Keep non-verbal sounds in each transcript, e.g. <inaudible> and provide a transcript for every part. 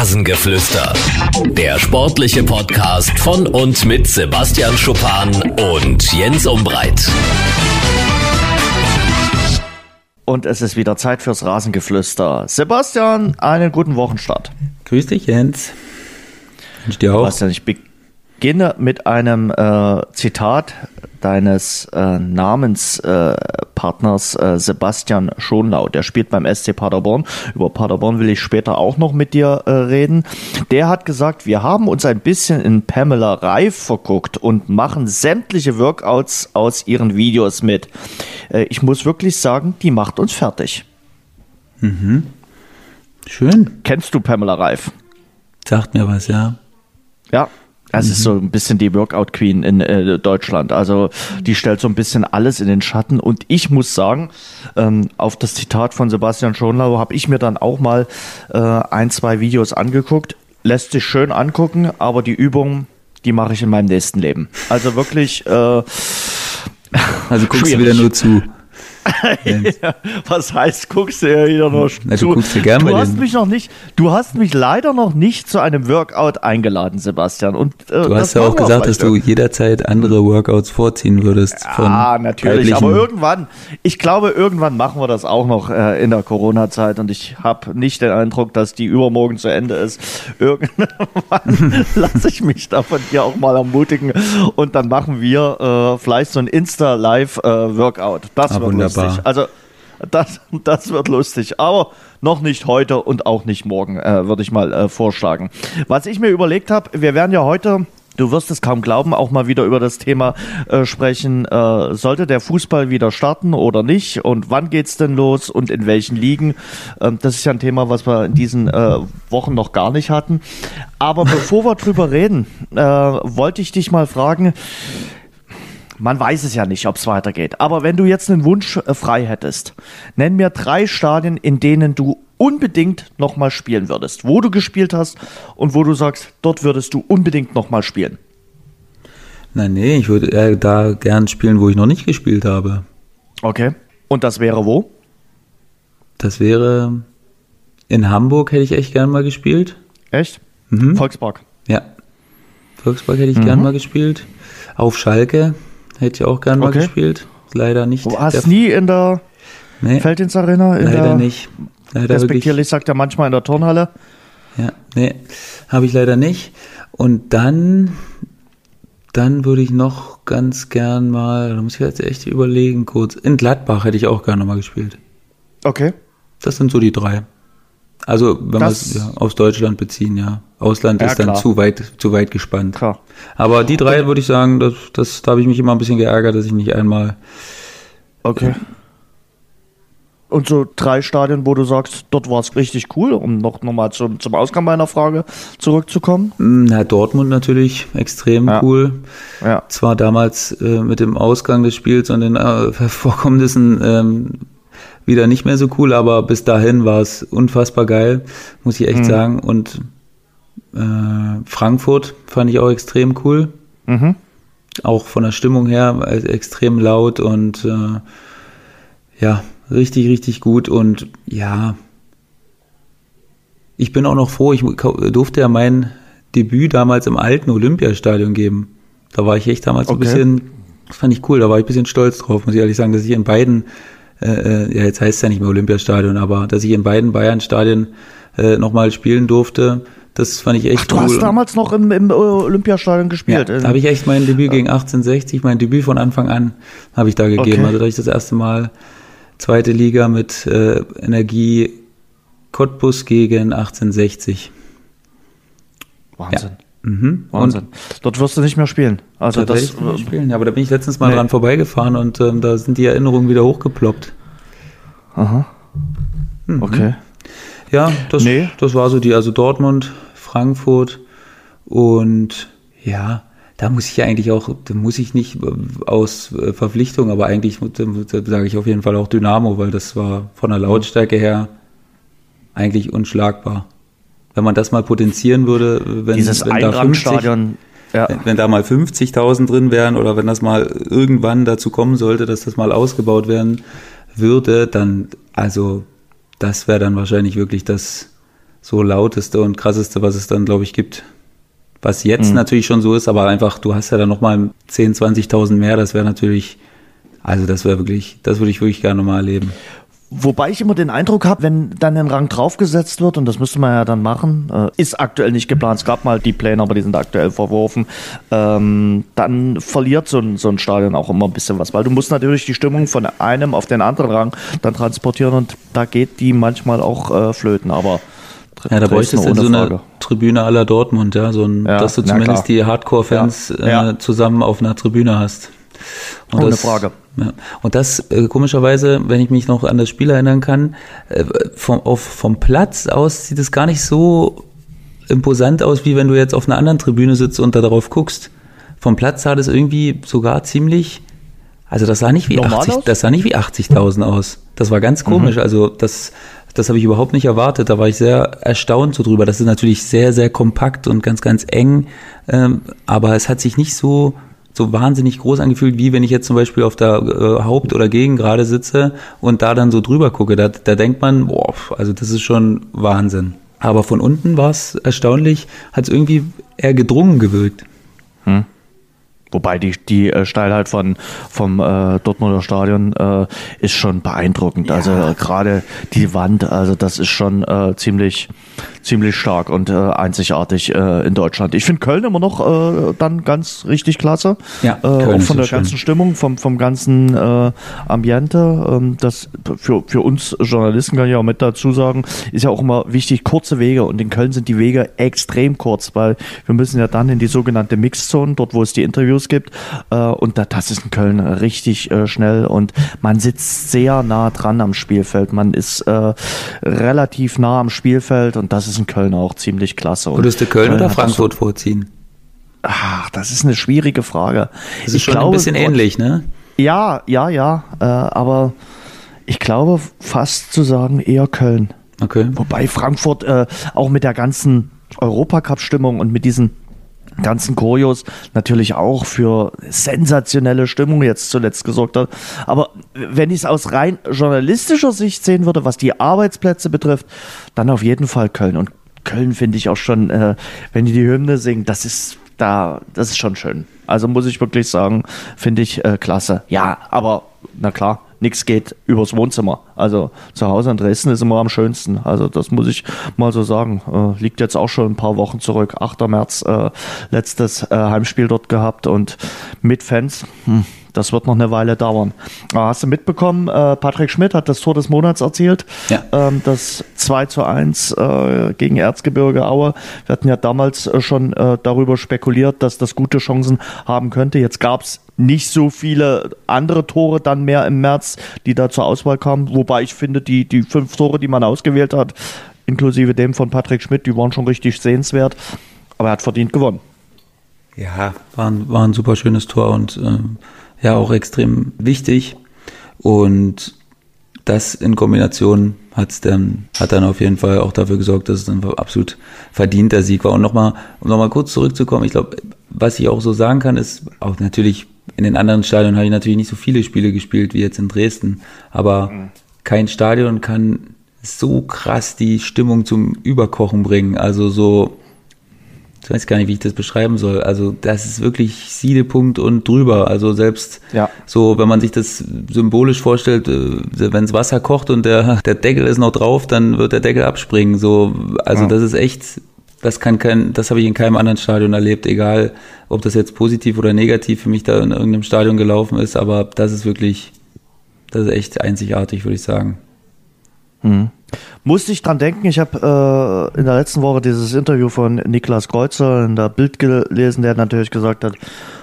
Rasengeflüster. Der sportliche Podcast von und mit Sebastian Schuppan und Jens Umbreit. Und es ist wieder Zeit fürs Rasengeflüster. Sebastian, einen guten Wochenstart. Grüß dich, Jens. Wünsche dir auch. Sebastian, ich beginne mit einem äh, Zitat deines äh, Namenspartners äh, äh, Sebastian Schonlau. Der spielt beim SC Paderborn. Über Paderborn will ich später auch noch mit dir äh, reden. Der hat gesagt, wir haben uns ein bisschen in Pamela Reif verguckt und machen sämtliche Workouts aus ihren Videos mit. Äh, ich muss wirklich sagen, die macht uns fertig. Mhm. Schön. Kennst du Pamela Reif? Sagt mir was, ja. Ja, es mhm. ist so ein bisschen die Workout Queen in äh, Deutschland. Also die stellt so ein bisschen alles in den Schatten. Und ich muss sagen, ähm, auf das Zitat von Sebastian Schonlau habe ich mir dann auch mal äh, ein, zwei Videos angeguckt. Lässt sich schön angucken, aber die Übung, die mache ich in meinem nächsten Leben. Also wirklich. Äh, also guckst schwierig. du wieder nur zu. <laughs> ja, was heißt, guckst du ja wieder noch Na, du, guckst dir gerne du hast mich noch nicht, du hast mich leider noch nicht zu einem Workout eingeladen, Sebastian. Und äh, du hast ja auch gesagt, dass du jederzeit andere Workouts vorziehen würdest. Ja, natürlich. Aber irgendwann, ich glaube, irgendwann machen wir das auch noch äh, in der Corona-Zeit. Und ich habe nicht den Eindruck, dass die übermorgen zu Ende ist. <laughs> Irgendwann <laughs> lasse ich mich davon hier auch mal ermutigen. Und dann machen wir äh, vielleicht so ein Insta-Live-Workout. das ah, wird wunderbar lustig. Also das, das wird lustig, aber noch nicht heute und auch nicht morgen, äh, würde ich mal äh, vorschlagen. Was ich mir überlegt habe, wir werden ja heute Du wirst es kaum glauben, auch mal wieder über das Thema äh, sprechen. Äh, sollte der Fußball wieder starten oder nicht? Und wann geht's denn los und in welchen Ligen? Ähm, das ist ja ein Thema, was wir in diesen äh, Wochen noch gar nicht hatten. Aber bevor wir drüber reden, äh, wollte ich dich mal fragen, man weiß es ja nicht, ob es weitergeht. Aber wenn du jetzt einen Wunsch äh, frei hättest, nenn mir drei Stadien, in denen du unbedingt nochmal spielen würdest. Wo du gespielt hast und wo du sagst, dort würdest du unbedingt nochmal spielen. Nein, nee, ich würde eher da gern spielen, wo ich noch nicht gespielt habe. Okay. Und das wäre wo? Das wäre in Hamburg hätte ich echt gern mal gespielt. Echt? Mhm. Volkspark. Ja. Volkspark hätte ich mhm. gern mal gespielt. Auf Schalke Hätte ich auch gern mal okay. gespielt. Leider nicht. Du hast nie in der nee, Feldins Arena? In leider der, nicht. Leider respektierlich sagt er manchmal in der Turnhalle. Ja, nee, habe ich leider nicht. Und dann, dann würde ich noch ganz gern mal, da muss ich jetzt echt überlegen kurz. In Gladbach hätte ich auch gerne mal gespielt. Okay. Das sind so die drei. Also, wenn wir es ja, aus Deutschland beziehen, ja. Ausland ja, ist dann klar. zu weit, zu weit gespannt. Klar. Aber die drei würde ich sagen, das, das, da habe ich mich immer ein bisschen geärgert, dass ich nicht einmal. Okay. Und so drei Stadien, wo du sagst, dort war es richtig cool, um noch, noch mal zum, zum Ausgang meiner Frage zurückzukommen? Hm, na, Dortmund natürlich extrem ja. cool. Ja. Zwar damals äh, mit dem Ausgang des Spiels und den äh, <laughs> Vorkommnissen ähm, wieder nicht mehr so cool, aber bis dahin war es unfassbar geil, muss ich echt mhm. sagen. Und äh, Frankfurt fand ich auch extrem cool. Mhm. Auch von der Stimmung her extrem laut und äh, ja, richtig, richtig gut. Und ja, ich bin auch noch froh, ich durfte ja mein Debüt damals im alten Olympiastadion geben. Da war ich echt damals okay. ein bisschen, das fand ich cool, da war ich ein bisschen stolz drauf, muss ich ehrlich sagen, dass ich in beiden äh, äh, ja, jetzt heißt es ja nicht mehr Olympiastadion, aber dass ich in beiden Bayern-Stadien äh, nochmal spielen durfte, das fand ich echt Ach, du cool. Du hast damals noch im, im Olympiastadion gespielt. Ja, da habe ich echt mein Debüt gegen 1860, mein Debüt von Anfang an habe ich da gegeben. Okay. Also da ich das erste Mal zweite Liga mit äh, Energie Cottbus gegen 1860. Wahnsinn. Ja. Mhm. Wahnsinn. Und Dort wirst du nicht mehr spielen. Also das ich nicht spielen. Ja, aber da bin ich letztens mal nee. dran vorbeigefahren und ähm, da sind die Erinnerungen wieder hochgeploppt. Aha. Mhm. Okay. Ja, das, nee. das war so die, also Dortmund, Frankfurt und ja, da muss ich eigentlich auch, da muss ich nicht aus äh, Verpflichtung, aber eigentlich sage ich auf jeden Fall auch Dynamo, weil das war von der Lautstärke her eigentlich unschlagbar wenn man das mal potenzieren würde, wenn, Dieses wenn da 50, ja. wenn, wenn da mal 50.000 drin wären oder wenn das mal irgendwann dazu kommen sollte, dass das mal ausgebaut werden würde, dann, also, das wäre dann wahrscheinlich wirklich das so lauteste und krasseste, was es dann, glaube ich, gibt. Was jetzt mhm. natürlich schon so ist, aber einfach, du hast ja dann nochmal 10, 20.000 mehr, das wäre natürlich, also das wäre wirklich, das würde ich wirklich gerne nochmal erleben. Wobei ich immer den Eindruck habe, wenn dann ein Rang draufgesetzt wird, und das müsste man ja dann machen, äh, ist aktuell nicht geplant. Es gab mal die Pläne, aber die sind aktuell verworfen. Ähm, dann verliert so ein, so ein Stadion auch immer ein bisschen was, weil du musst natürlich die Stimmung von einem auf den anderen Rang dann transportieren und da geht die manchmal auch äh, flöten. Aber ja, da bräuchtest du so eine Tribüne aller Dortmund, ja, so ein, ja, dass du zumindest die Hardcore-Fans ja, äh, zusammen auf einer Tribüne hast. Und Ohne das, Frage. Ja. Und das äh, komischerweise, wenn ich mich noch an das Spiel erinnern kann, äh, vom, auf, vom Platz aus sieht es gar nicht so imposant aus, wie wenn du jetzt auf einer anderen Tribüne sitzt und da drauf guckst. Vom Platz sah das irgendwie sogar ziemlich, also das sah nicht wie Normal 80, aus? das sah nicht wie 80.000 aus. Das war ganz komisch. Mhm. Also das, das habe ich überhaupt nicht erwartet. Da war ich sehr erstaunt so drüber. Das ist natürlich sehr, sehr kompakt und ganz, ganz eng. Ähm, aber es hat sich nicht so so wahnsinnig groß angefühlt, wie wenn ich jetzt zum Beispiel auf der äh, Haupt- oder Gegend gerade sitze und da dann so drüber gucke. Da, da denkt man, boah, also das ist schon Wahnsinn. Aber von unten war es erstaunlich, hat es irgendwie eher gedrungen gewirkt. Hm. Wobei die, die äh, Steilheit von, vom äh, Dortmunder Stadion äh, ist schon beeindruckend. Ja. Also äh, gerade die Wand, also das ist schon äh, ziemlich, ziemlich stark und äh, einzigartig äh, in Deutschland. Ich finde Köln immer noch äh, dann ganz richtig klasse. Ja, äh, auch von der schön. ganzen Stimmung, vom, vom ganzen äh, Ambiente. Ähm, das für, für uns Journalisten kann ich auch mit dazu sagen, ist ja auch immer wichtig, kurze Wege. Und in Köln sind die Wege extrem kurz, weil wir müssen ja dann in die sogenannte Mixzone, dort wo es die Interviews Interviews gibt. Äh, und das ist in Köln richtig äh, schnell und man sitzt sehr nah dran am Spielfeld. Man ist äh, relativ nah am Spielfeld und das ist in Köln auch ziemlich klasse. Würdest du Köln, Köln oder Frankfurt vorziehen? Ach, das ist eine schwierige Frage. Das ist ich schon glaube, ein bisschen ähnlich, ne? Ja, ja, ja. Äh, aber ich glaube fast zu sagen eher Köln. Okay. Wobei Frankfurt äh, auch mit der ganzen Europacup-Stimmung und mit diesen ganzen Choreos natürlich auch für sensationelle Stimmung jetzt zuletzt gesorgt hat. Aber wenn ich es aus rein journalistischer Sicht sehen würde, was die Arbeitsplätze betrifft, dann auf jeden Fall Köln. Und Köln finde ich auch schon, äh, wenn die die Hymne singen, das ist da, das ist schon schön. Also muss ich wirklich sagen, finde ich äh, klasse. Ja, aber na klar, nichts geht übers Wohnzimmer. Also zu Hause in Dresden ist immer am schönsten. Also das muss ich mal so sagen. Äh, liegt jetzt auch schon ein paar Wochen zurück. 8. März äh, letztes äh, Heimspiel dort gehabt und mit Fans. Hm das wird noch eine Weile dauern. Aber hast du mitbekommen, äh, Patrick Schmidt hat das Tor des Monats erzielt. Ja. Ähm, das 2 zu 1 äh, gegen Erzgebirge Aue. Wir hatten ja damals schon äh, darüber spekuliert, dass das gute Chancen haben könnte. Jetzt gab es nicht so viele andere Tore dann mehr im März, die da zur Auswahl kamen. Wobei ich finde, die, die fünf Tore, die man ausgewählt hat, inklusive dem von Patrick Schmidt, die waren schon richtig sehenswert. Aber er hat verdient gewonnen. Ja, war ein, war ein super schönes Tor und ähm, ja auch extrem wichtig. Und das in Kombination hat's dann, hat dann auf jeden Fall auch dafür gesorgt, dass es dann absolut verdienter Sieg war. Und nochmal, um nochmal kurz zurückzukommen, ich glaube, was ich auch so sagen kann, ist auch natürlich, in den anderen Stadien habe ich natürlich nicht so viele Spiele gespielt wie jetzt in Dresden, aber mhm. kein Stadion kann so krass die Stimmung zum Überkochen bringen. Also so, ich weiß gar nicht, wie ich das beschreiben soll. Also das ist wirklich Siedepunkt und drüber. Also selbst ja. so, wenn man sich das symbolisch vorstellt, äh, wenn das Wasser kocht und der, der Deckel ist noch drauf, dann wird der Deckel abspringen. So, also ja. das ist echt, das kann kein, das habe ich in keinem anderen Stadion erlebt, egal ob das jetzt positiv oder negativ für mich da in irgendeinem Stadion gelaufen ist, aber das ist wirklich, das ist echt einzigartig, würde ich sagen. Mhm. Musste ich dran denken, ich habe äh, in der letzten Woche dieses Interview von Niklas Kreuzer in der Bild gelesen, der natürlich gesagt hat,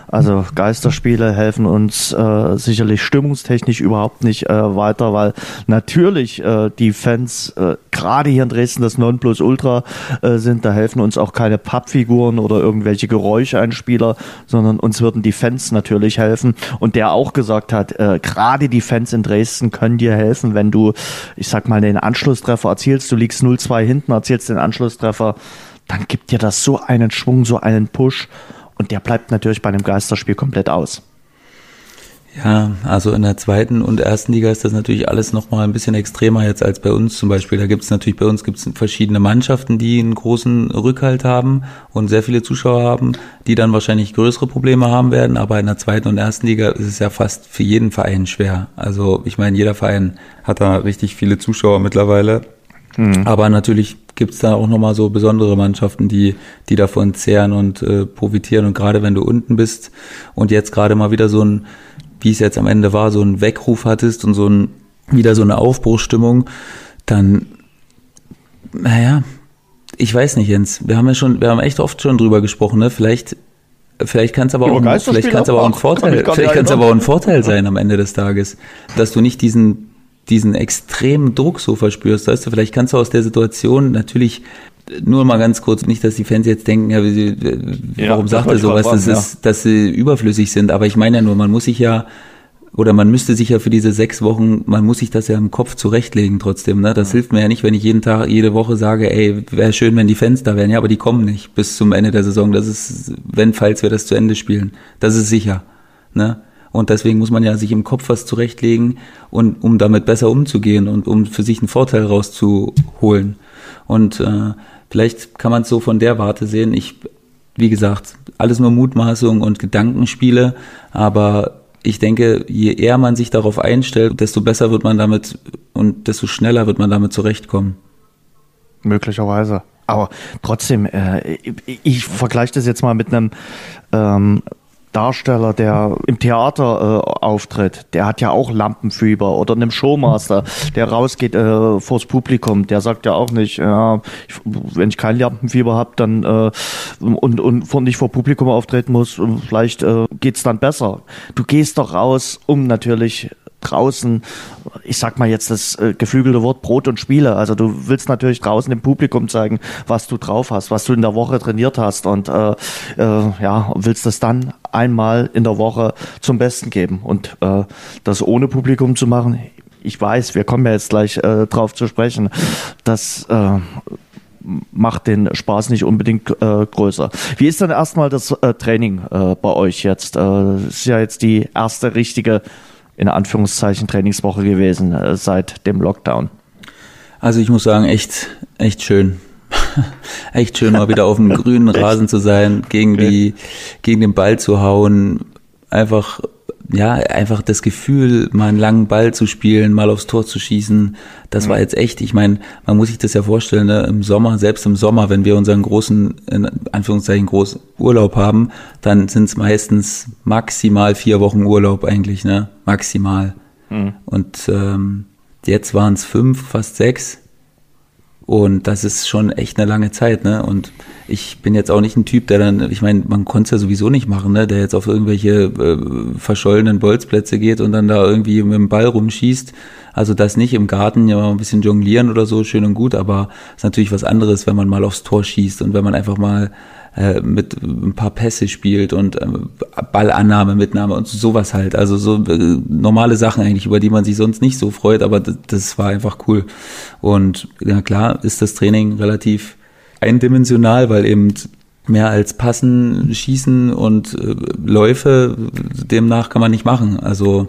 also Geisterspiele helfen uns äh, sicherlich stimmungstechnisch überhaupt nicht äh, weiter, weil natürlich äh, die Fans äh, gerade hier in Dresden das Nonplusultra äh, sind. Da helfen uns auch keine Pappfiguren oder irgendwelche Geräuscheinspieler, sondern uns würden die Fans natürlich helfen. Und der auch gesagt hat, äh, gerade die Fans in Dresden können dir helfen, wenn du, ich sag mal, den Anschlusstreffer erzielst. Du liegst 0-2 hinten, erzielst den Anschlusstreffer. Dann gibt dir das so einen Schwung, so einen Push. Und der bleibt natürlich bei einem Geisterspiel komplett aus. Ja, also in der zweiten und ersten Liga ist das natürlich alles nochmal ein bisschen extremer jetzt als bei uns zum Beispiel. Da gibt es natürlich, bei uns gibt es verschiedene Mannschaften, die einen großen Rückhalt haben und sehr viele Zuschauer haben, die dann wahrscheinlich größere Probleme haben werden. Aber in der zweiten und ersten Liga ist es ja fast für jeden Verein schwer. Also ich meine, jeder Verein hat da richtig viele Zuschauer mittlerweile. Mhm. Aber natürlich gibt es da auch nochmal so besondere Mannschaften, die, die davon zehren und äh, profitieren. Und gerade wenn du unten bist und jetzt gerade mal wieder so ein wie es jetzt am Ende war, so einen Weckruf hattest und so ein, wieder so eine Aufbruchstimmung, dann, naja, ich weiß nicht, Jens. Wir haben ja schon, wir haben echt oft schon drüber gesprochen, ne? Vielleicht, vielleicht kann es aber auch, vielleicht kann es aber auch ein Vorteil, vielleicht kann es aber auch ein Vorteil sein am Ende des Tages, dass du nicht diesen, diesen extremen Druck so verspürst, weißt du, vielleicht kannst du aus der Situation natürlich nur mal ganz kurz, nicht, dass die Fans jetzt denken, ja, wie, warum ja, sagt er sowas, das ja. ist, dass sie überflüssig sind. Aber ich meine ja nur, man muss sich ja, oder man müsste sich ja für diese sechs Wochen, man muss sich das ja im Kopf zurechtlegen trotzdem. Ne? Das ja. hilft mir ja nicht, wenn ich jeden Tag, jede Woche sage, ey, wäre schön, wenn die Fans da wären. Ja, aber die kommen nicht bis zum Ende der Saison. Das ist, wenn, falls wir das zu Ende spielen. Das ist sicher. Ne? Und deswegen muss man ja sich im Kopf was zurechtlegen und um damit besser umzugehen und um für sich einen Vorteil rauszuholen. Und äh, Vielleicht kann man es so von der Warte sehen. Ich, wie gesagt, alles nur Mutmaßung und Gedankenspiele, aber ich denke, je eher man sich darauf einstellt, desto besser wird man damit und desto schneller wird man damit zurechtkommen. Möglicherweise. Aber trotzdem, äh, ich, ich vergleiche das jetzt mal mit einem ähm, Darsteller, der im Theater äh, auftritt, der hat ja auch Lampenfieber oder einem Showmaster, der rausgeht äh, vors Publikum, der sagt ja auch nicht, ja, ich, wenn ich kein Lampenfieber habe, dann äh, und und vor, nicht vor Publikum auftreten muss, vielleicht äh, geht's dann besser. Du gehst doch raus, um natürlich draußen, ich sag mal jetzt das äh, geflügelte Wort Brot und Spiele. Also du willst natürlich draußen dem Publikum zeigen, was du drauf hast, was du in der Woche trainiert hast und äh, äh, ja, willst das dann einmal in der Woche zum Besten geben. Und äh, das ohne Publikum zu machen, ich weiß, wir kommen ja jetzt gleich äh, drauf zu sprechen, das äh, macht den Spaß nicht unbedingt äh, größer. Wie ist denn erstmal das äh, Training äh, bei euch jetzt? Äh, ist ja jetzt die erste richtige in Anführungszeichen Trainingswoche gewesen äh, seit dem Lockdown? Also ich muss sagen, echt, echt schön. <laughs> echt schön, mal wieder auf dem <laughs> grünen Rasen zu sein, gegen die, gegen den Ball zu hauen, einfach ja, einfach das Gefühl, mal einen langen Ball zu spielen, mal aufs Tor zu schießen, das mhm. war jetzt echt, ich meine, man muss sich das ja vorstellen, ne? im Sommer, selbst im Sommer, wenn wir unseren großen, in Anführungszeichen, großen Urlaub haben, dann sind es meistens maximal vier Wochen Urlaub eigentlich, ne? Maximal. Mhm. Und ähm, jetzt waren es fünf, fast sechs. Und das ist schon echt eine lange Zeit, ne? Und ich bin jetzt auch nicht ein Typ, der dann, ich meine, man konnte es ja sowieso nicht machen, ne? Der jetzt auf irgendwelche äh, verschollenen Bolzplätze geht und dann da irgendwie mit dem Ball rumschießt. Also das nicht im Garten, ja ein bisschen jonglieren oder so, schön und gut, aber ist natürlich was anderes, wenn man mal aufs Tor schießt und wenn man einfach mal äh, mit ein paar Pässe spielt und äh, Ballannahme, Mitnahme und sowas halt. Also so äh, normale Sachen eigentlich, über die man sich sonst nicht so freut, aber das, das war einfach cool. Und ja klar ist das Training relativ eindimensional, weil eben mehr als Passen, Schießen und äh, Läufe, demnach kann man nicht machen. Also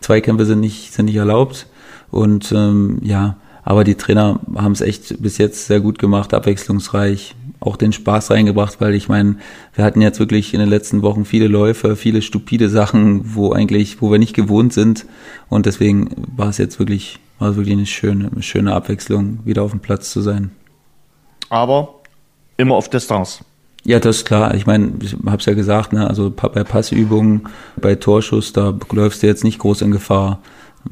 Zweikämpfe sind nicht, sind nicht erlaubt. Und ähm, ja, aber die Trainer haben es echt bis jetzt sehr gut gemacht, abwechslungsreich, auch den Spaß reingebracht, weil ich meine, wir hatten jetzt wirklich in den letzten Wochen viele Läufe, viele stupide Sachen, wo eigentlich, wo wir nicht gewohnt sind. Und deswegen war es jetzt wirklich, war es wirklich eine schöne, eine schöne Abwechslung, wieder auf dem Platz zu sein. Aber immer auf Distanz. Ja, das ist klar. Ich meine, ich habe es ja gesagt, ne? also bei Passübungen, bei Torschuss, da läufst du jetzt nicht groß in Gefahr,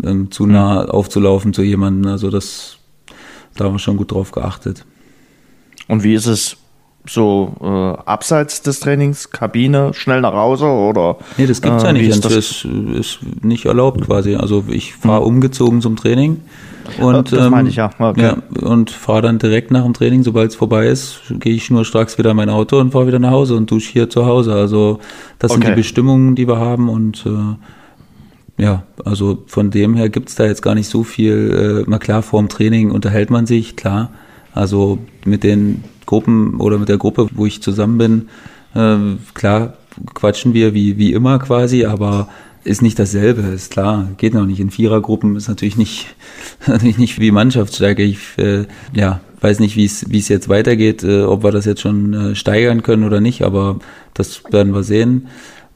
ähm, zu nah mhm. aufzulaufen zu jemandem. Also das, da haben wir schon gut drauf geachtet. Und wie ist es so äh, abseits des Trainings, Kabine, schnell nach Hause oder? Nee, das gibt's äh, ja nicht. Das ist, ist nicht erlaubt quasi. Also ich fahre mhm. umgezogen zum Training und das meine ich ja. Ähm, okay. ja und fahre dann direkt nach dem Training, sobald es vorbei ist, gehe ich nur stracks wieder in mein Auto und fahre wieder nach Hause und dusche hier zu Hause. Also das okay. sind die Bestimmungen, die wir haben und äh, ja, also von dem her gibt's da jetzt gar nicht so viel. Äh, mal klar, vor dem Training unterhält man sich, klar. Also mit den Gruppen oder mit der Gruppe, wo ich zusammen bin, äh, klar quatschen wir wie, wie immer quasi, aber ist nicht dasselbe, ist klar. Geht noch nicht in Vierergruppen, ist natürlich nicht, <laughs> natürlich nicht wie Mannschaftsstärke. Ich äh, ja, weiß nicht, wie es jetzt weitergeht, äh, ob wir das jetzt schon äh, steigern können oder nicht, aber das werden wir sehen.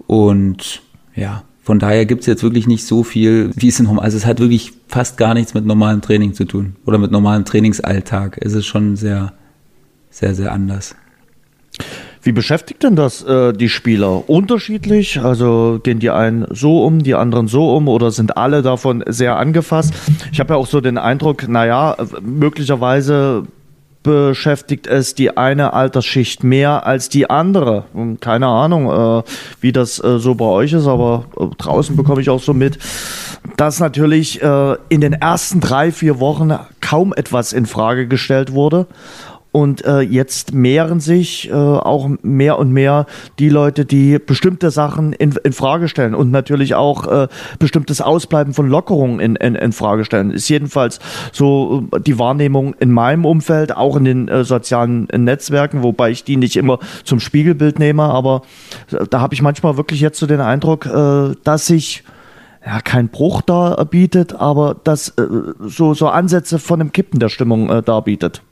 Und ja, von daher gibt's jetzt wirklich nicht so viel, wie es in normal. Also es hat wirklich fast gar nichts mit normalem Training zu tun oder mit normalem Trainingsalltag. Es ist schon sehr, sehr, sehr anders. Wie beschäftigt denn das äh, die Spieler? Unterschiedlich? Also gehen die einen so um, die anderen so um oder sind alle davon sehr angefasst? Ich habe ja auch so den Eindruck, naja, möglicherweise beschäftigt es die eine Altersschicht mehr als die andere. Keine Ahnung, äh, wie das äh, so bei euch ist, aber äh, draußen bekomme ich auch so mit, dass natürlich äh, in den ersten drei, vier Wochen kaum etwas in Frage gestellt wurde und äh, jetzt mehren sich äh, auch mehr und mehr die Leute, die bestimmte Sachen in, in Frage stellen und natürlich auch äh, bestimmtes Ausbleiben von Lockerungen in, in, in Frage stellen. Ist jedenfalls so äh, die Wahrnehmung in meinem Umfeld, auch in den äh, sozialen Netzwerken, wobei ich die nicht immer zum Spiegelbild nehme, aber äh, da habe ich manchmal wirklich jetzt so den Eindruck, äh, dass sich ja, kein Bruch da bietet, aber dass äh, so, so Ansätze von einem Kippen der Stimmung äh, darbietet.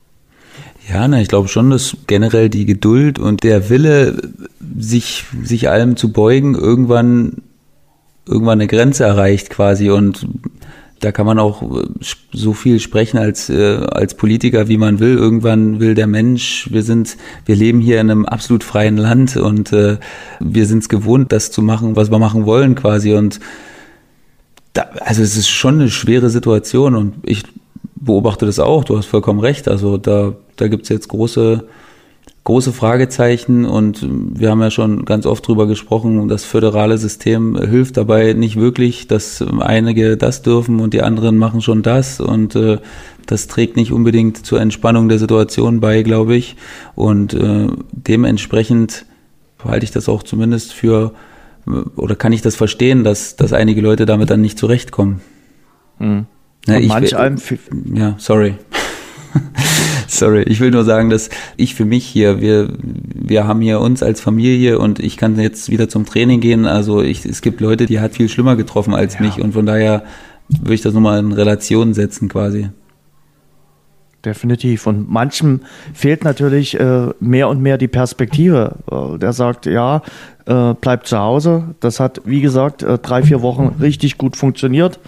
Ja, na, ich glaube schon, dass generell die Geduld und der Wille, sich, sich allem zu beugen, irgendwann, irgendwann eine Grenze erreicht quasi und da kann man auch so viel sprechen als, äh, als Politiker, wie man will. Irgendwann will der Mensch, wir sind, wir leben hier in einem absolut freien Land und äh, wir sind es gewohnt, das zu machen, was wir machen wollen quasi. Und da, also es ist schon eine schwere Situation und ich beobachte das auch, du hast vollkommen recht. Also da, da gibt's jetzt große, große Fragezeichen und wir haben ja schon ganz oft drüber gesprochen, das föderale System hilft dabei nicht wirklich, dass einige das dürfen und die anderen machen schon das und äh, das trägt nicht unbedingt zur Entspannung der Situation bei, glaube ich. Und äh, dementsprechend halte ich das auch zumindest für oder kann ich das verstehen, dass, dass einige Leute damit dann nicht zurechtkommen. Mhm. Ja, ich manch einem ja, sorry. <laughs> sorry, ich will nur sagen, dass ich für mich hier, wir, wir haben hier uns als Familie und ich kann jetzt wieder zum Training gehen. Also ich, es gibt Leute, die hat viel schlimmer getroffen als ja. mich und von daher würde ich das nochmal in Relation setzen quasi. Definitiv. Und manchem fehlt natürlich äh, mehr und mehr die Perspektive. Äh, der sagt, ja, äh, bleibt zu Hause. Das hat, wie gesagt, äh, drei, vier Wochen richtig gut funktioniert.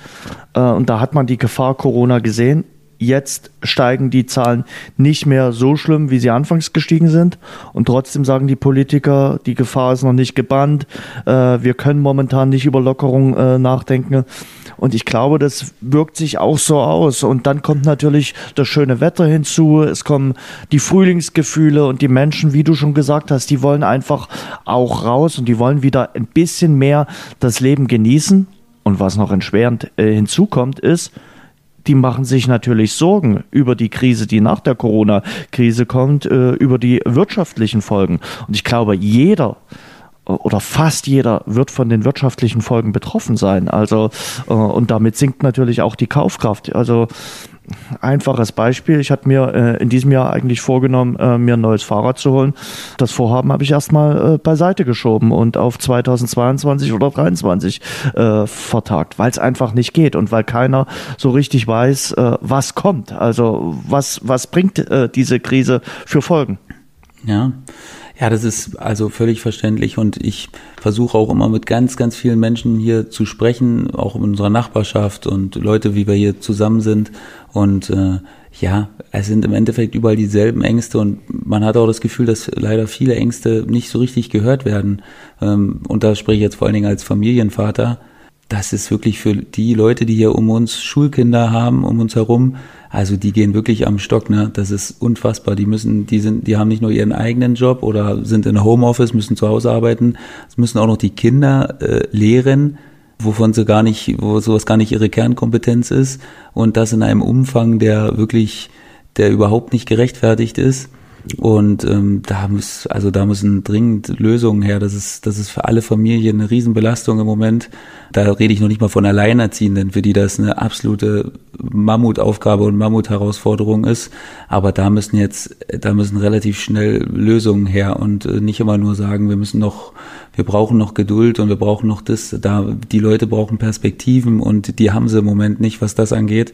Äh, und da hat man die Gefahr Corona gesehen. Jetzt steigen die Zahlen nicht mehr so schlimm, wie sie anfangs gestiegen sind. Und trotzdem sagen die Politiker, die Gefahr ist noch nicht gebannt. Äh, wir können momentan nicht über Lockerung äh, nachdenken. Und ich glaube, das wirkt sich auch so aus. Und dann kommt natürlich das schöne Wetter hinzu. Es kommen die Frühlingsgefühle und die Menschen, wie du schon gesagt hast, die wollen einfach auch raus und die wollen wieder ein bisschen mehr das Leben genießen. Und was noch entschwerend äh, hinzukommt, ist, die machen sich natürlich Sorgen über die Krise, die nach der Corona-Krise kommt, äh, über die wirtschaftlichen Folgen. Und ich glaube, jeder oder fast jeder wird von den wirtschaftlichen Folgen betroffen sein. Also äh, und damit sinkt natürlich auch die Kaufkraft. Also einfaches Beispiel. Ich hatte mir äh, in diesem Jahr eigentlich vorgenommen, äh, mir ein neues Fahrrad zu holen. Das Vorhaben habe ich erstmal äh, beiseite geschoben und auf 2022 oder 2023 äh, vertagt, weil es einfach nicht geht und weil keiner so richtig weiß, äh, was kommt. Also was, was bringt äh, diese Krise für Folgen? Ja. Ja, das ist also völlig verständlich und ich versuche auch immer mit ganz, ganz vielen Menschen hier zu sprechen, auch in unserer Nachbarschaft und Leute, wie wir hier zusammen sind. Und äh, ja, es sind im Endeffekt überall dieselben Ängste und man hat auch das Gefühl, dass leider viele Ängste nicht so richtig gehört werden. Ähm, und da spreche ich jetzt vor allen Dingen als Familienvater. Das ist wirklich für die Leute, die hier um uns Schulkinder haben, um uns herum, also die gehen wirklich am Stock, ne? Das ist unfassbar. Die müssen, die sind, die haben nicht nur ihren eigenen Job oder sind in Homeoffice, müssen zu Hause arbeiten, es müssen auch noch die Kinder äh, lehren, wovon sie gar nicht, wo sowas gar nicht ihre Kernkompetenz ist und das in einem Umfang, der wirklich, der überhaupt nicht gerechtfertigt ist. Und ähm, da muss, also da müssen dringend Lösungen her. Das ist, das ist für alle Familien eine Riesenbelastung im Moment. Da rede ich noch nicht mal von Alleinerziehenden, für die das eine absolute Mammutaufgabe und Mammutherausforderung ist. Aber da müssen jetzt, da müssen relativ schnell Lösungen her und äh, nicht immer nur sagen, wir müssen noch, wir brauchen noch Geduld und wir brauchen noch das. Da die Leute brauchen Perspektiven und die haben sie im Moment nicht, was das angeht.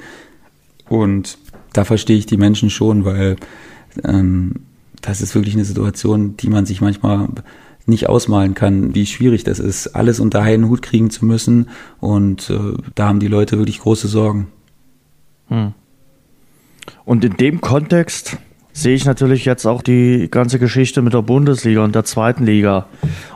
Und da verstehe ich die Menschen schon, weil das ist wirklich eine Situation, die man sich manchmal nicht ausmalen kann, wie schwierig das ist, alles unter einen Hut kriegen zu müssen. Und äh, da haben die Leute wirklich große Sorgen. Hm. Und in dem Kontext sehe ich natürlich jetzt auch die ganze Geschichte mit der Bundesliga und der zweiten Liga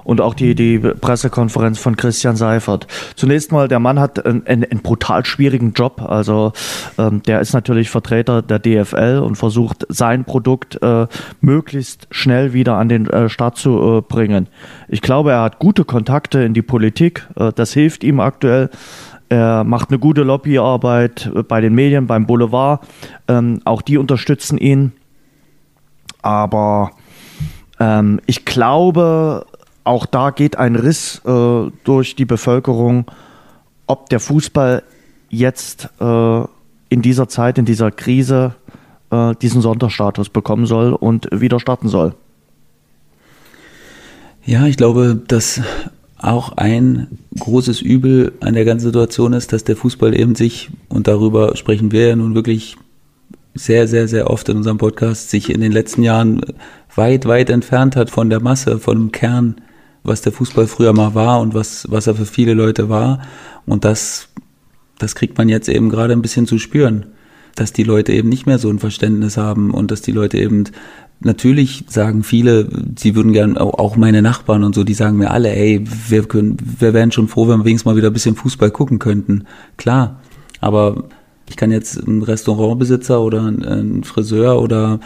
und auch die, die Pressekonferenz von Christian Seifert. Zunächst mal, der Mann hat einen, einen brutal schwierigen Job. Also ähm, der ist natürlich Vertreter der DFL und versucht sein Produkt äh, möglichst schnell wieder an den äh, Start zu äh, bringen. Ich glaube, er hat gute Kontakte in die Politik. Äh, das hilft ihm aktuell. Er macht eine gute Lobbyarbeit bei den Medien, beim Boulevard. Ähm, auch die unterstützen ihn. Aber ähm, ich glaube, auch da geht ein Riss äh, durch die Bevölkerung, ob der Fußball jetzt äh, in dieser Zeit, in dieser Krise äh, diesen Sonderstatus bekommen soll und wieder starten soll. Ja, ich glaube, dass auch ein großes Übel an der ganzen Situation ist, dass der Fußball eben sich, und darüber sprechen wir ja nun wirklich sehr, sehr, sehr oft in unserem Podcast sich in den letzten Jahren weit, weit entfernt hat von der Masse, von dem Kern, was der Fußball früher mal war und was, was er für viele Leute war. Und das, das kriegt man jetzt eben gerade ein bisschen zu spüren, dass die Leute eben nicht mehr so ein Verständnis haben und dass die Leute eben Natürlich sagen viele, sie würden gern, auch meine Nachbarn und so, die sagen mir alle, ey, wir können, wir wären schon froh, wenn wir wenigstens mal wieder ein bisschen Fußball gucken könnten. Klar. Aber ich kann jetzt ein Restaurantbesitzer oder ein Friseur oder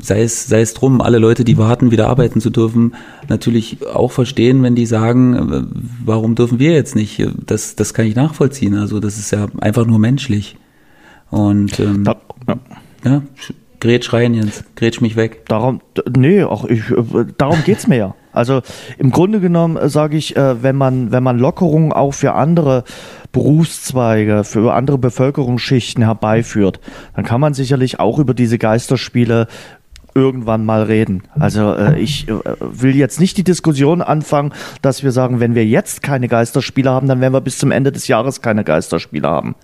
sei es, sei es drum, alle Leute, die warten, wieder arbeiten zu dürfen, natürlich auch verstehen, wenn die sagen, warum dürfen wir jetzt nicht? Das, das kann ich nachvollziehen. Also das ist ja einfach nur menschlich. Und ähm, ja, ja. Gretsch rein, Jens. Gretsch mich weg. Darum, nee, auch ich, darum geht's mir ja. Also im Grunde genommen äh, sage ich, äh, wenn man, wenn man Lockerungen auch für andere Berufszweige, für andere Bevölkerungsschichten herbeiführt, dann kann man sicherlich auch über diese Geisterspiele irgendwann mal reden. Also äh, ich äh, will jetzt nicht die Diskussion anfangen, dass wir sagen, wenn wir jetzt keine Geisterspiele haben, dann werden wir bis zum Ende des Jahres keine Geisterspiele haben.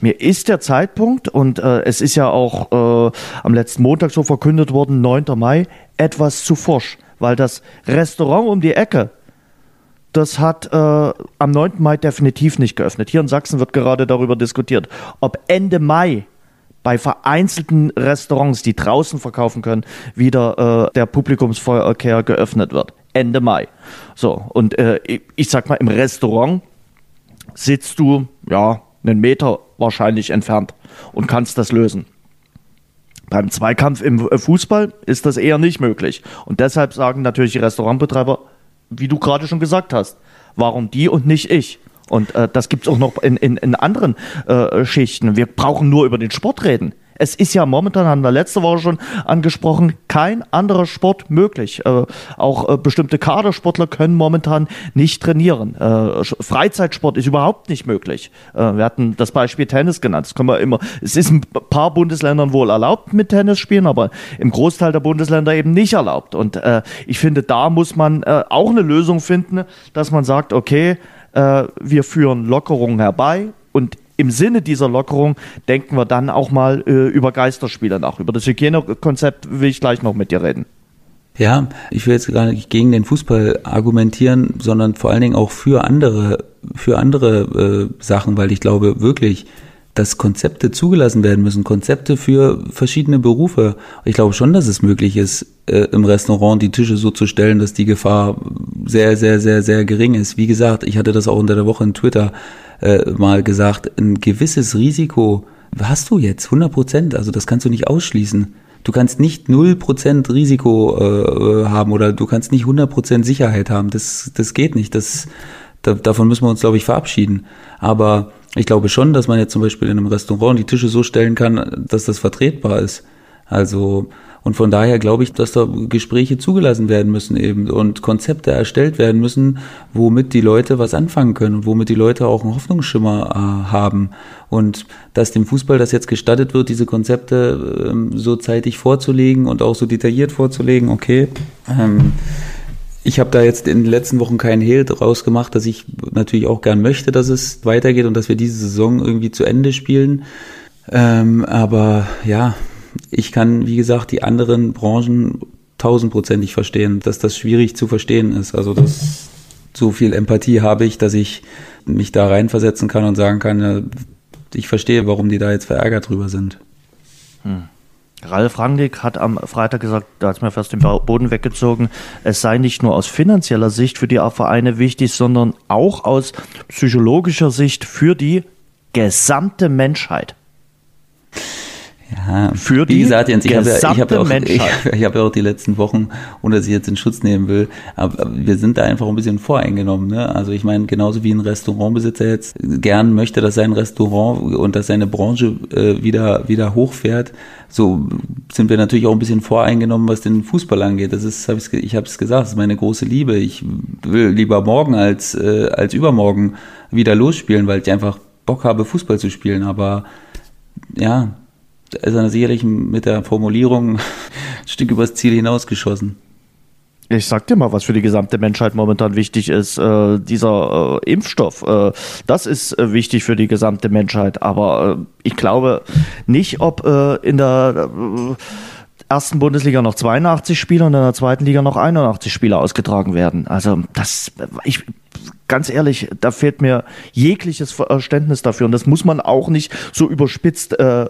Mir ist der Zeitpunkt und äh, es ist ja auch äh, am letzten Montag so verkündet worden, 9. Mai, etwas zu forsch, weil das Restaurant um die Ecke das hat äh, am 9. Mai definitiv nicht geöffnet. Hier in Sachsen wird gerade darüber diskutiert, ob Ende Mai bei vereinzelten Restaurants, die draußen verkaufen können, wieder äh, der Publikumsverkehr geöffnet wird. Ende Mai. So, und äh, ich, ich sag mal, im Restaurant sitzt du, ja, einen Meter wahrscheinlich entfernt und kannst das lösen. Beim Zweikampf im Fußball ist das eher nicht möglich. Und deshalb sagen natürlich die Restaurantbetreiber, wie du gerade schon gesagt hast. Warum die und nicht ich? Und äh, das gibt es auch noch in, in, in anderen äh, Schichten. Wir brauchen nur über den Sport reden. Es ist ja momentan, haben wir letzte Woche schon angesprochen, kein anderer Sport möglich. Äh, auch äh, bestimmte Kadersportler können momentan nicht trainieren. Äh, Freizeitsport ist überhaupt nicht möglich. Äh, wir hatten das Beispiel Tennis genannt. Das können wir immer. Es ist in ein paar Bundesländern wohl erlaubt mit Tennis spielen, aber im Großteil der Bundesländer eben nicht erlaubt. Und äh, ich finde, da muss man äh, auch eine Lösung finden, dass man sagt, okay, wir führen Lockerungen herbei und im Sinne dieser Lockerung denken wir dann auch mal äh, über Geisterspiele nach. Über das Hygienekonzept will ich gleich noch mit dir reden. Ja, ich will jetzt gar nicht gegen den Fußball argumentieren, sondern vor allen Dingen auch für andere, für andere äh, Sachen, weil ich glaube wirklich, dass Konzepte zugelassen werden müssen, Konzepte für verschiedene Berufe. Ich glaube schon, dass es möglich ist, äh, im Restaurant die Tische so zu stellen, dass die Gefahr sehr, sehr, sehr, sehr gering ist. Wie gesagt, ich hatte das auch unter der Woche in Twitter äh, mal gesagt, ein gewisses Risiko hast du jetzt, 100 Prozent, also das kannst du nicht ausschließen. Du kannst nicht 0% Risiko äh, haben oder du kannst nicht 100% Sicherheit haben. Das, das geht nicht. Das, da, davon müssen wir uns, glaube ich, verabschieden. Aber ich glaube schon, dass man jetzt zum Beispiel in einem Restaurant die Tische so stellen kann, dass das vertretbar ist. Also, Und von daher glaube ich, dass da Gespräche zugelassen werden müssen eben und Konzepte erstellt werden müssen, womit die Leute was anfangen können und womit die Leute auch einen Hoffnungsschimmer äh, haben. Und dass dem Fußball das jetzt gestattet wird, diese Konzepte ähm, so zeitig vorzulegen und auch so detailliert vorzulegen, okay. Ähm, ich habe da jetzt in den letzten Wochen keinen Hehl draus gemacht, dass ich natürlich auch gern möchte, dass es weitergeht und dass wir diese Saison irgendwie zu Ende spielen. Ähm, aber ja, ich kann, wie gesagt, die anderen Branchen tausendprozentig verstehen, dass das schwierig zu verstehen ist. Also das, so viel Empathie habe ich, dass ich mich da reinversetzen kann und sagen kann, ich verstehe, warum die da jetzt verärgert drüber sind. Hm. Ralf Rangnick hat am Freitag gesagt, da hat es mir fast den Boden weggezogen, es sei nicht nur aus finanzieller Sicht für die Vereine wichtig, sondern auch aus psychologischer Sicht für die gesamte Menschheit. Ja, für die wie gesagt, Jens, ich habe ja, ich hab auch, <laughs> ich, ich hab ja auch die letzten Wochen, ohne dass ich jetzt in Schutz nehmen will, aber wir sind da einfach ein bisschen voreingenommen. Ne? Also ich meine, genauso wie ein Restaurantbesitzer jetzt gern möchte, dass sein Restaurant und dass seine Branche äh, wieder, wieder hochfährt, so sind wir natürlich auch ein bisschen voreingenommen, was den Fußball angeht. Das ist, hab ich, ich habe es gesagt, das ist meine große Liebe. Ich will lieber morgen als, äh, als übermorgen wieder losspielen, weil ich einfach Bock habe, Fußball zu spielen. Aber ja, ist er sicherlich mit der Formulierung ein Stück übers Ziel hinausgeschossen. Ich sag dir mal, was für die gesamte Menschheit momentan wichtig ist. Äh, dieser äh, Impfstoff, äh, das ist äh, wichtig für die gesamte Menschheit. Aber äh, ich glaube nicht, ob äh, in der ersten Bundesliga noch 82 Spieler und in der zweiten Liga noch 81 Spieler ausgetragen werden. Also das, ich ganz ehrlich, da fehlt mir jegliches Verständnis dafür. Und das muss man auch nicht so überspitzt äh,